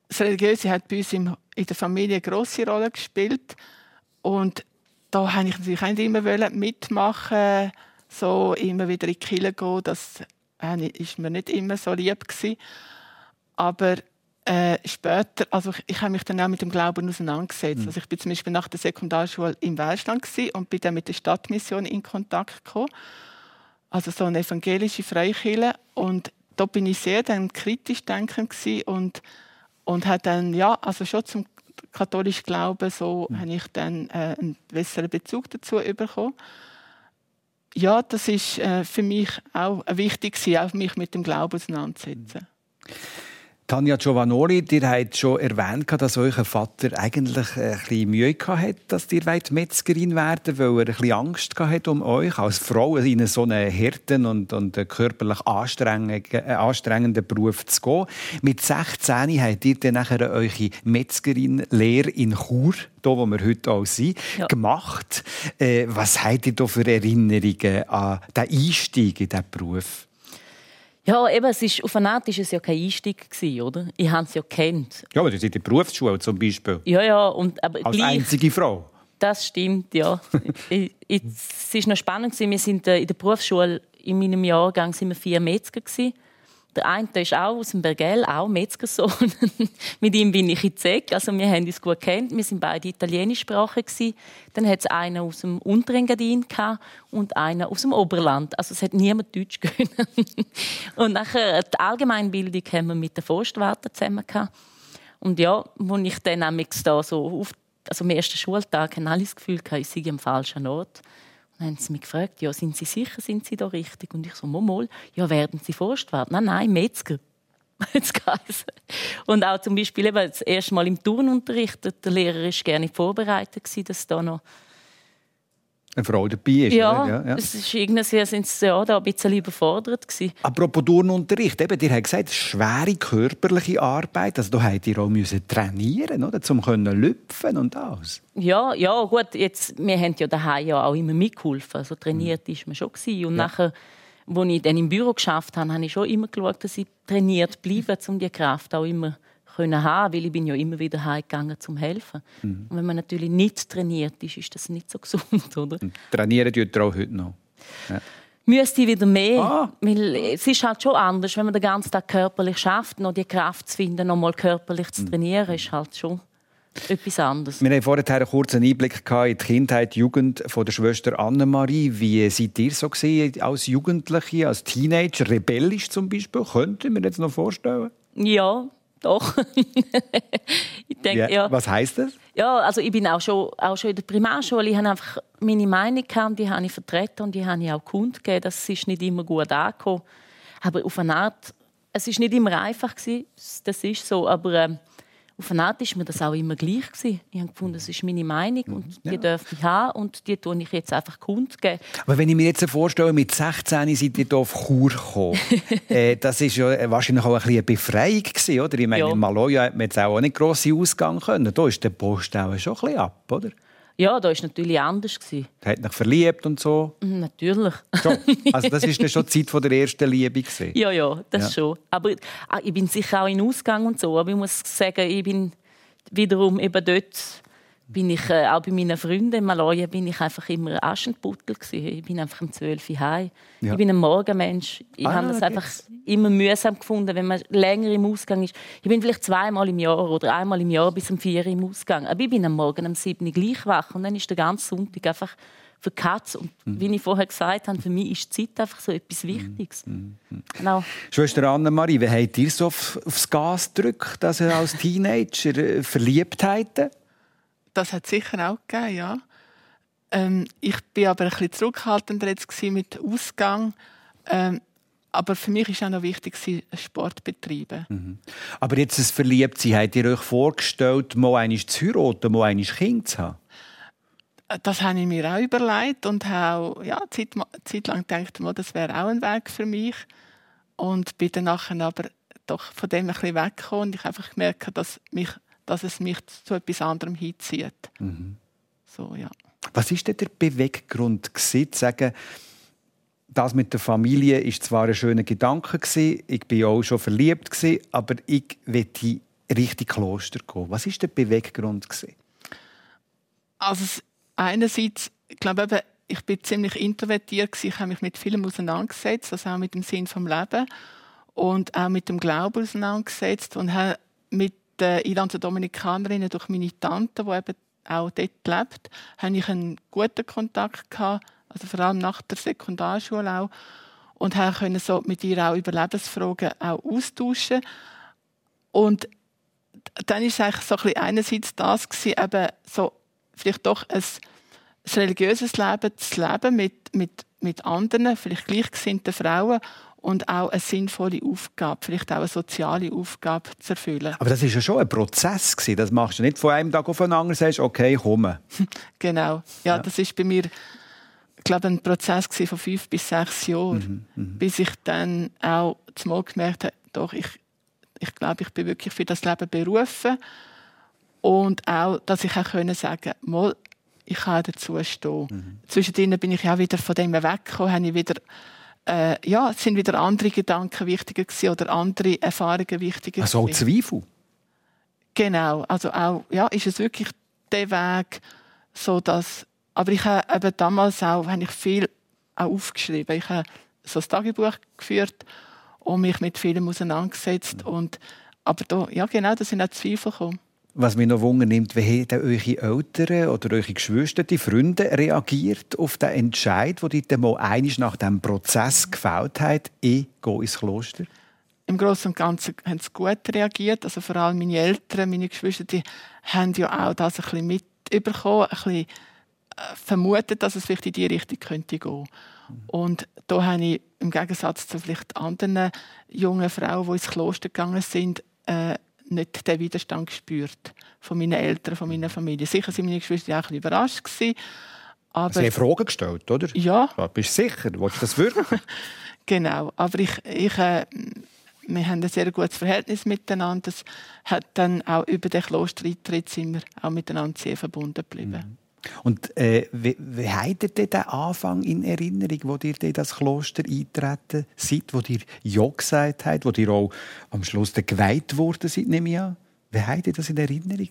Das Religiöse hat bei uns in der Familie eine grosse Rolle gespielt und da wollte ich natürlich auch nicht immer mitmachen so immer wieder in die Kirche gehen. Das war mir nicht immer so lieb. Gewesen. Aber äh, später, also ich, ich habe mich dann auch mit dem Glauben auseinandergesetzt. Mhm. Also ich bin zum Beispiel nach der Sekundarschule im Welschland und bin dann mit der Stadtmission in Kontakt gekommen. Also so eine evangelische Freikirche. Und da bin ich sehr dann kritisch denkend und und hat dann ja also schon zum katholischen Glauben so mhm. habe ich dann äh, einen besseren Bezug dazu bekommen ja, das ist äh, für mich auch wichtig, auch mich mit dem Glauben auseinanderzusetzen. Tanja Giovanoli, ihr habt schon erwähnt, dass euer Vater eigentlich ein bisschen Mühe hatte, dass ihr Metzgerin werden wollt, weil er ein bisschen Angst hatte um euch als Frau in so einen harten und, und körperlich anstrengenden, äh, anstrengenden Beruf zu gehen. Mit 16 habt ihr dann nachher eure Metzgerin-Lehre in Chur, hier, wo wir heute auch sind, ja. gemacht. Äh, was habt ihr da für Erinnerungen an den Einstieg in diesen Beruf? Ja, eben, es ist, auf eine Art war es ja kein Einstieg, gewesen, oder? Ich habe es ja kennt. Ja, aber du in der Berufsschule zum Beispiel. Ja, ja. Und, aber Als gleich, einzige Frau. Das stimmt, ja. es war noch spannend. Wir sind äh, in der Berufsschule, in meinem Jahrgang, sind wir vier Metzger. Gewesen. Der eine ist auch aus dem Bergell, auch Metzgersohn. Mit ihm bin ich in Zeg. Also wir haben uns gut kennt. Wir sind beide italienischsprachig Dann hat es einen aus dem Unterengadin und einen aus dem Oberland. Also es hat niemand Deutsch können. und nachher die Allgemeinbildung haben wir mit der Forstwarte zusammen gehabt. Und ja, als ich dann da so auf, also am ersten Schultag, hatte alle das Gefühl, ich sei am falschen Ort. Dann haben sie mich gefragt, ja, sind Sie sicher, sind Sie da richtig? Und ich so, mal, ja, werden Sie Forstwart? Nein, nein, Metzger. und auch zum Beispiel eben das erste Mal im Turnunterricht, der Lehrer war gerne vorbereitet, dass da noch eine Frau dabei ist. Ja, ja, ja. es ist irgendwie sind sie ja da ein bisschen überfordert gewesen. Apropos Turnunterricht, eben, ihr habt gesagt, schwere körperliche Arbeit, also da habt ihr auch müssen trainieren, oder, um können lüpfen und alles. Ja, ja, gut, jetzt, wir haben ja daheim ja auch immer mitgeholfen, also trainiert mhm. ist man schon gewesen. und ja. nachher als ich dann im Büro geschafft habe, habe ich schon immer geschaut, dass ich trainiert bleibe, um die Kraft auch immer können haben, weil ich bin ja immer wieder heimgegangen zum helfen. Mhm. Und wenn man natürlich nicht trainiert ist, ist das nicht so gesund, oder? Und trainieren tut ihr auch heute noch? Ja. Müsste ich wieder mehr, ah. weil es ist halt schon anders, wenn man den ganzen Tag körperlich schafft, noch die Kraft zu finden, noch mal körperlich zu mhm. trainieren, ist halt schon etwas anderes. Wir haben vorhin einen kurzen Einblick in die Kindheit, die Jugend von der Schwester Annemarie. Wie seid ihr so gesehen als Jugendliche, als Teenager, rebellisch zum Beispiel? Könnte mir jetzt noch vorstellen? Ja, doch. ich denke, ja, ja. Was heißt das? Ja, also ich bin auch schon, auch schon in der Primarschule. Ich habe einfach meine Meinung gehabt, die habe ich vertreten und die habe ich auch kundgegeben. Das ist nicht immer gut angekommen. Aber auf eine Art, es ist nicht immer einfach gewesen. Das ist so, aber äh, auf eine Art war mir das auch immer gleich. Gewesen. Ich habe gefunden, das ist meine Meinung und die ja. darf ich haben und die tue ich jetzt einfach kundgeben. Aber wenn ich mir jetzt vorstelle, mit 16 seid ihr hier auf Chur gekommen, äh, das war ja wahrscheinlich auch ein bisschen eine Befreiung gewesen, oder? Ich meine, ja. in Maloja hat man jetzt auch nicht grosse Ausgang können. Da ist der Post auch schon ein bisschen ab, oder? Ja, da war es natürlich anders. Er hat dich verliebt und so? Mhm, natürlich. Schon. Also das war schon die Zeit der ersten Liebe? Gewesen. Ja, ja, das ja. schon. Aber ah, ich bin sicher auch in Ausgang und so. Aber ich muss sagen, ich bin wiederum eben dort bin ich äh, auch bei meinen Freunden in Malaja bin ich einfach immer Aschenputtel gewesen. Ich bin einfach um 12 Uhr heim. Ja. Ich bin ein Morgenmensch. Ich ah, habe das einfach immer mühsam gefunden, wenn man länger im Ausgang ist. Ich bin vielleicht zweimal im Jahr oder einmal im Jahr bis um 4 Uhr im Ausgang. Aber ich bin am Morgen um 7 Uhr gleich wach und dann ist der ganze Sonntag einfach für Katz. Und mhm. wie ich vorher gesagt habe, für mich ist Zeit einfach so etwas Wichtiges. Mhm. mhm. Genau. Schwester Annemarie, wie habt ihr so auf, aufs Gas gedrückt, also als Teenager? Äh, Verliebtheiten? Das hat sicher auch gegeben, ja. Ähm, ich bin aber ein bisschen zurückhaltender jetzt mit Ausgang. Ähm, aber für mich ist auch noch wichtig, Sport zu betreiben. Mhm. Aber jetzt das Verliebtsein, habt ihr euch vorgestellt, mal einmal zu heiraten, mal einmal Kind zu haben? Das habe ich mir auch überlegt und habe ja, Zeit, Zeit lang gedacht, das wäre auch ein Weg für mich. Und bin dann nachher aber doch von dem ein bisschen weggekommen und ich einfach gemerkt, dass, mich, dass es mich zu etwas anderem hinzieht. Mhm. So, ja. Was ist denn der Beweggrund, zu sagen, das mit der Familie ist zwar ein schöner Gedanke gewesen, ich bin auch schon verliebt gewesen, aber ich will richtig Kloster gehen. Was ist der Beweggrund gewesen? Also einerseits, ich glaube eben, ich bin ziemlich introvertiert gewesen. ich habe mich mit vielem auseinandergesetzt, also auch mit dem Sinn vom Leben und auch mit dem Glauben auseinandergesetzt und habe mit den Irland Dominikanerinnen durch meine Tante, die eben auch dort lebt, habe ich einen guten Kontakt gehabt also vor allem nach der Sekundarschule auch. Und können so mit ihr auch über Lebensfragen auch austauschen. Und dann ist es eigentlich so ein einerseits das gewesen, eben so vielleicht doch ein, ein religiöses Leben zu leben mit, mit, mit anderen, vielleicht gleichgesinnten Frauen und auch eine sinnvolle Aufgabe, vielleicht auch eine soziale Aufgabe zu erfüllen. Aber das ist ja schon ein Prozess gewesen. Das machst du nicht von einem Tag auf den anderen, sagst, okay, komm. genau. Ja, ja, das ist bei mir ich glaube, ein Prozess von fünf bis sechs Jahren, mhm, mh. bis ich dann auch zumal gemerkt habe, doch, ich, ich glaube, ich bin wirklich für das Leben berufen. Und auch, dass ich auch können sagen mal, ich kann dazu stehen. Mhm. Zwischendrin bin ich auch wieder von dem weggekommen, habe ich wieder, äh, ja, sind wieder andere Gedanken wichtiger gewesen oder andere Erfahrungen wichtiger Also auch Zweifel? Genau, also auch, ja, ist es wirklich der Weg, so dass aber ich habe eben damals auch, habe ich viel auch aufgeschrieben. Ich habe so ein Tagebuch geführt und mich mit vielem auseinandergesetzt. Und, aber da, ja genau, da sind auch Zweifel gekommen. Was mich noch Wunder nimmt, wie haben eure Eltern oder eure Geschwister, die Freunde reagiert auf den Entscheid, den ihr mal einig nach dem Prozess gefällt habt, ich gehe ins Kloster? Im Großen und Ganzen haben sie gut reagiert. Also vor allem meine Eltern, meine Geschwister, die haben ja auch das ein bisschen mitbekommen, ein bisschen vermutet, dass es vielleicht in diese Richtung könnte gehen. Und da habe ich im Gegensatz zu vielleicht anderen jungen Frauen, die ins Kloster gegangen sind, äh, nicht den Widerstand gespürt von meinen Eltern, von meiner Familie. Sicher sind meine Geschwister auch ein bisschen überrascht gewesen, aber Sie haben Fragen gestellt, oder? Ja. ja bist du sicher? Willst du das wirklich? genau. Aber ich, ich äh, wir haben ein sehr gutes Verhältnis miteinander. Es hat dann auch über den Klostereintritt sind wir auch miteinander sehr verbunden geblieben. Mhm. Und äh, wie, wie habt ihr den Anfang in Erinnerung, wo ihr in das Kloster eintreten seid, wo ihr Ja gesagt habt, wo ihr auch am Schluss geweiht worden seid, nehme ich an? Wie habt ihr das in Erinnerung?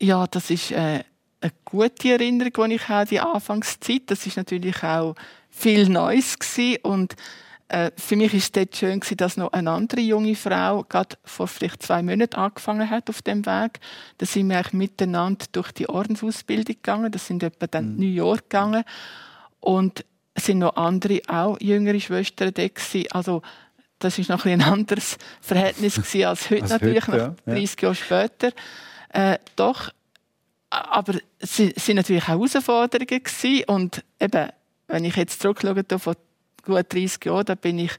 Ja, das ist äh, eine gute Erinnerung, die ich habe, die Anfangszeit. Das ist natürlich auch viel Neues gewesen und für mich ist es schön dass noch eine andere junge Frau gerade vor vielleicht zwei Monaten angefangen hat auf dem Weg. Da sind wir eigentlich miteinander durch die Ordensausbildung gegangen. Das sind etwa dann mhm. New York gegangen und es sind noch andere auch jüngere Schwestern da gewesen. Also das ist noch ein, ein anderes Verhältnis als heute als natürlich heute, ja. 30 Jahre später. Äh, doch, aber es sind natürlich auch Herausforderungen gewesen. und eben, wenn ich jetzt zurückschaue gut 30 Jahren, da bin ich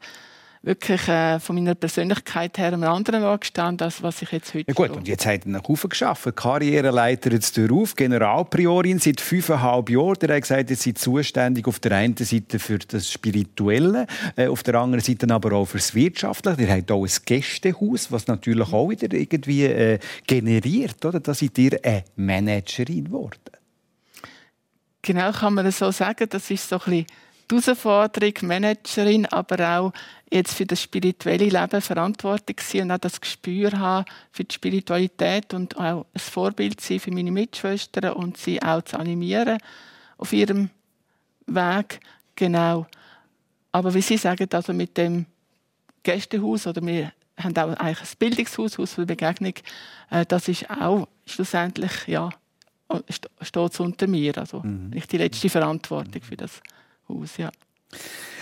wirklich äh, von meiner Persönlichkeit her einem anderen Ort gestanden, als was ich jetzt heute ja gut, und jetzt hat er einen Haufen geschafft. Karriereleiter jetzt auf, Generalpriorin seit fünfeinhalb Jahren. Der hat gesagt, er sei zuständig auf der einen Seite für das Spirituelle, äh, auf der anderen Seite aber auch für das Wirtschaftliche. Er hat auch ein Gästehaus, was natürlich auch wieder irgendwie äh, generiert. Oder? Da seid ihr eine Managerin geworden. Genau, kann man das so sagen. Das ist so ein bisschen die Herausforderung, Managerin, aber auch jetzt für das spirituelle Leben verantwortlich sein und auch das Gespür haben für die Spiritualität und auch ein Vorbild sein für meine Mitschwestern und sie auch zu animieren auf ihrem Weg. Genau. Aber wie Sie sagen, also mit dem Gästehaus oder wir haben auch eigentlich ein Bildungshaus, Haus für Begegnung, äh, das ist auch schlussendlich, ja, steht unter mir. Also mhm. ich die letzte Verantwortung für das Haus, ja.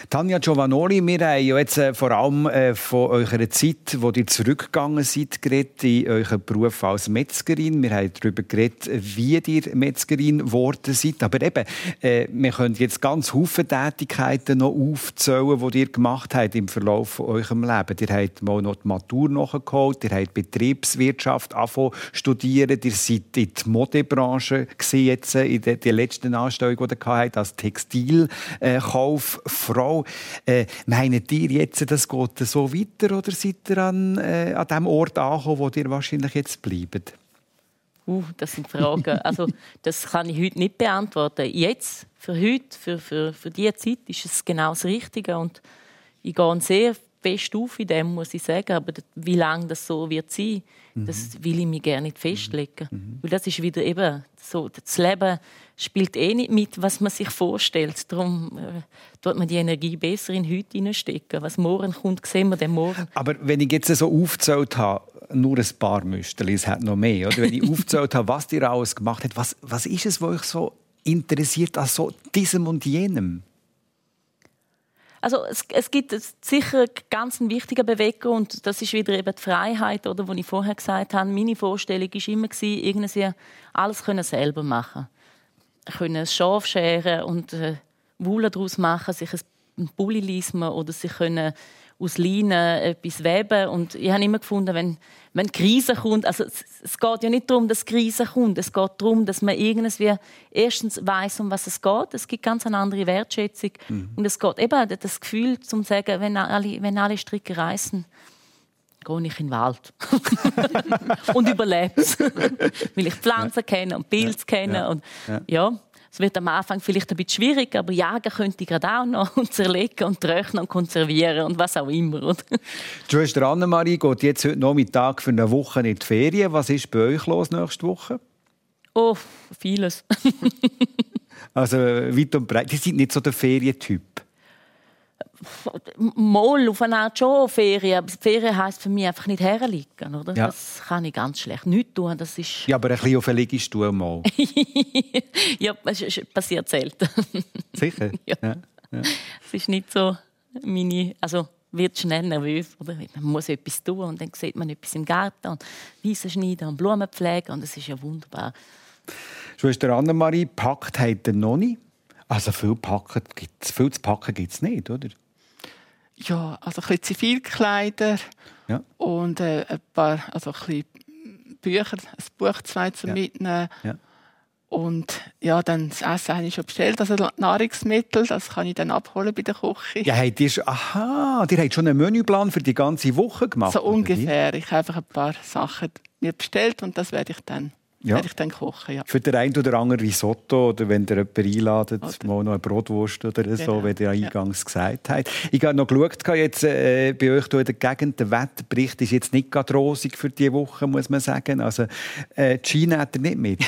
Tanja Giovanoli, wir haben ja jetzt äh, vor allem äh, von eurer Zeit, wo ihr zurückgegangen seid, geredet, in euren Beruf als Metzgerin. Wir haben darüber geredet, wie ihr Metzgerin geworden seid. Aber eben, äh, wir können jetzt ganz viele Tätigkeiten noch aufzählen, die ihr gemacht habt im Verlauf von eurem Leben. Ihr habt mal noch die Matur nachgeholt, ihr habt Betriebswirtschaft studieren, ihr seid in der Modebranche gewesen, jetzt in der letzten Anstellung, die ihr habt, als Textilkauffrau. Äh, meint ihr jetzt, das geht so weiter oder seid ihr an, äh, an dem Ort angekommen, wo ihr wahrscheinlich jetzt bleibt? Uh, das sind Fragen. Also, das kann ich heute nicht beantworten. Jetzt, für heute, für, für, für diese Zeit, ist es genau das Richtige. Und ich gehe sehr fest auf in dem, muss ich sagen. Aber wie lange das so wird sein, mhm. das will ich mir gerne nicht festlegen. Mhm. Weil das ist wieder eben so, das Leben spielt eh nicht mit, was man sich vorstellt. Darum äh, tut man die Energie besser in heute hineinstecken. Was morgen kommt, sehen wir dann morgen. Aber wenn ich jetzt so aufgezählt habe, nur ein paar Müsterli, es hat noch mehr. Oder? Wenn ich aufgezählt habe, was ihr alles gemacht habt, was, was ist es, was euch so interessiert an so diesem und jenem? Also es, es gibt sicher ganz einen wichtigen Beweger und das ist wieder eben die Freiheit, oder, wo ich vorher gesagt habe. Meine Vorstellung war immer irgendwie alles können selber machen, können ein Schaf scheren und äh, Wolle daraus machen, sich ein Pulli lismen oder sie können aus Leinen etwas weben. Und ich habe immer gefunden, wenn, wenn Krise kommt, also es, es geht ja nicht darum, dass Krise kommt, es geht darum, dass man irgendwie erstens weiß, um was es geht. Es gibt ganz eine andere Wertschätzung. Mhm. Und es geht eben das Gefühl, zum sagen, wenn alle, wenn alle Stricke reißen, gehe ich in den Wald und überlebe es. Weil ich Pflanzen kenne und Pilze kenne. Ja. Und, ja. Es wird am Anfang vielleicht ein bisschen schwierig, aber jagen könnte ich gerade auch noch und zerlegen und trocknen und konservieren und was auch immer. Oder? Die Schwester Annemarie geht jetzt heute Nachmittag für eine Woche in die Ferien. Was ist bei euch los nächste Woche? Oh, vieles. also weit und breit. Die sind nicht so der Ferientyp mal auf eine Art schon Ferien. Ferien heisst für mich einfach nicht herliegen. Oder? Ja. Das kann ich ganz schlecht nicht tun. Das ist ja, aber ein bisschen auf eine Liegestuhl mal. ja, das passiert selten. Sicher? ja. ja. ja. Es ist nicht so meine... Also, wird schnell nervös. Oder? Man muss etwas tun und dann sieht man etwas im Garten und Wiesen schneiden und Blumen pflegen und das ist ja wunderbar. Schwester Annemarie, packt heute noch nicht? Also viel, packen, viel zu packen gibt es nicht, oder? Ja, also ein bisschen Zivilkleider ja. und äh, ein paar, also ein bisschen Bücher, ein Buch zwei zu ja. mitnehmen. Ja. Und ja, dann das Essen habe ich schon bestellt, also Nahrungsmittel, das kann ich dann abholen bei der Küche. Ja, habt ihr, aha, ihr habt schon einen Menüplan für die ganze Woche gemacht? So ungefähr. Ich habe einfach ein paar Sachen mir bestellt und das werde ich dann ja. werde ich dann kochen. Ja. Für den einen oder anderen Risotto oder wenn ihr jemanden einladet, oder. mal noch eine Brotwurst oder so, genau. wie ihr eingangs ja. gesagt habt. Ich habe noch geschaut, jetzt, äh, bei euch in der Gegend, der Wetterbericht ist jetzt nicht gerade rosig für diese Woche, muss man sagen. Also, äh, die Ski hat er nicht mit.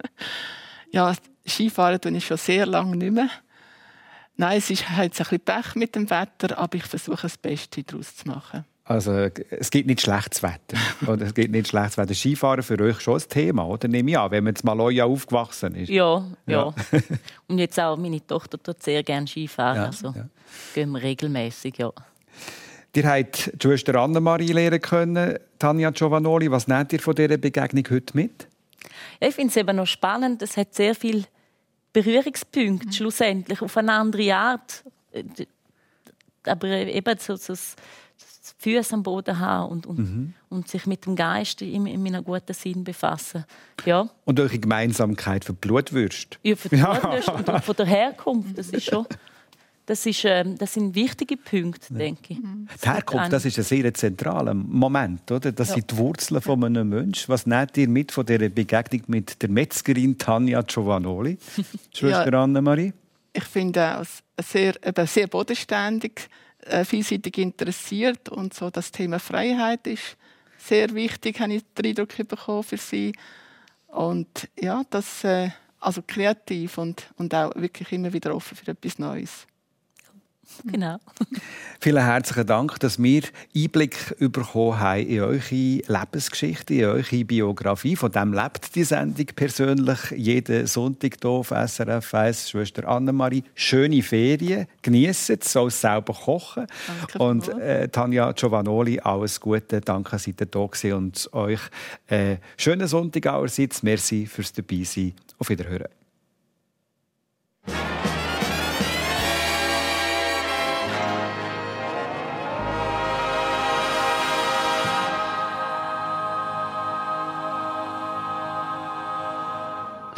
ja, Skifahren tue ich schon sehr lange nicht mehr. Nein, es ist halt ein bisschen Pech mit dem Wetter, aber ich versuche das Beste daraus zu machen. Also es gibt nicht schlechtes Wetter. oder es gibt nicht schlechtes Wetter. Skifahren für euch schon ein Thema, oder? Nehme ich an, wenn man jetzt mal euch aufgewachsen ist. Ja, ja. ja. Und jetzt auch meine Tochter tut sehr gerne Skifahren. Ja, also ja. gehen wir regelmäßig, ja. Ihr habt die Schwester Annemarie lernen können, Tanja Giovanoli. Was nehmt ihr von dieser Begegnung heute mit? Ich finde es eben noch spannend. Es hat sehr viele Berührungspunkte mhm. schlussendlich auf eine andere Art. Aber eben so, so Füße am Boden haben und, und, mhm. und sich mit dem Geist in, in einem guten Sinn befassen. Ja. Und eure Gemeinsamkeit für Blutwürste. Ja, für die ja. Blutwürste und von der Herkunft. Das ist schon... Das, ist, äh, das sind wichtige Punkte, denke ich. Mhm. Die Herkunft, das ist ein sehr zentraler Moment, oder? Das ja. sind die Wurzeln von einem Menschen. Was nehmt ihr mit von dieser Begegnung mit der Metzgerin Tanja Giovanoli, Schwester ja, Annemarie? Ich finde es sehr, sehr bodenständig äh, vielseitig interessiert und so das Thema Freiheit ist sehr wichtig, habe ich den Eindruck bekommen für sie. Und ja, das äh, also kreativ und, und auch wirklich immer wieder offen für etwas Neues. Genau. Vielen herzlichen Dank, dass wir Einblick bekommen haben in eure Lebensgeschichte, in eure Biografie. Von dem lebt die Sendung persönlich jeden Sonntag hier auf SRF 1. Schwester Annemarie, schöne Ferien, genießen es, soll selber kochen. Danke und äh, Tanja Giovanoli, alles Gute, danke, dass ihr da gewesen und euch äh, schönen Sonntag allerseits. Merci fürs Dabeisein. Auf Wiederhören.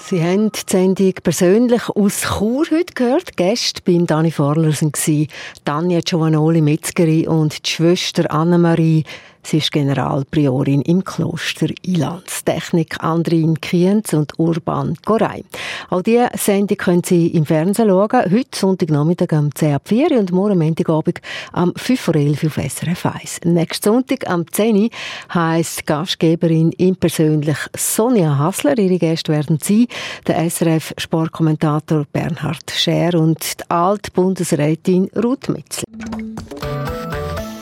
Sie haben die Sendung persönlich aus Chur heute gehört. Gäste beim Dani Forler waren Tanja Giovanoli, Metzgerin und die Schwester Annemarie Sie ist Generalpriorin im Kloster Ilanz. Technik Andrin Kienz und Urban Gorey. Auch diese Sendung können Sie im Fernsehen schauen. Heute Sonntagnachmittag am 10 ab 4 und morgen Montagabend am 5 vor 11 auf SRF 1. Nächsten Sonntag am 10 heisst Gastgeberin im persönlich Sonja Hassler. Ihre Gäste werden Sie, der SRF-Sportkommentator Bernhard Scher und die Altbundesrätin Ruth Metzler.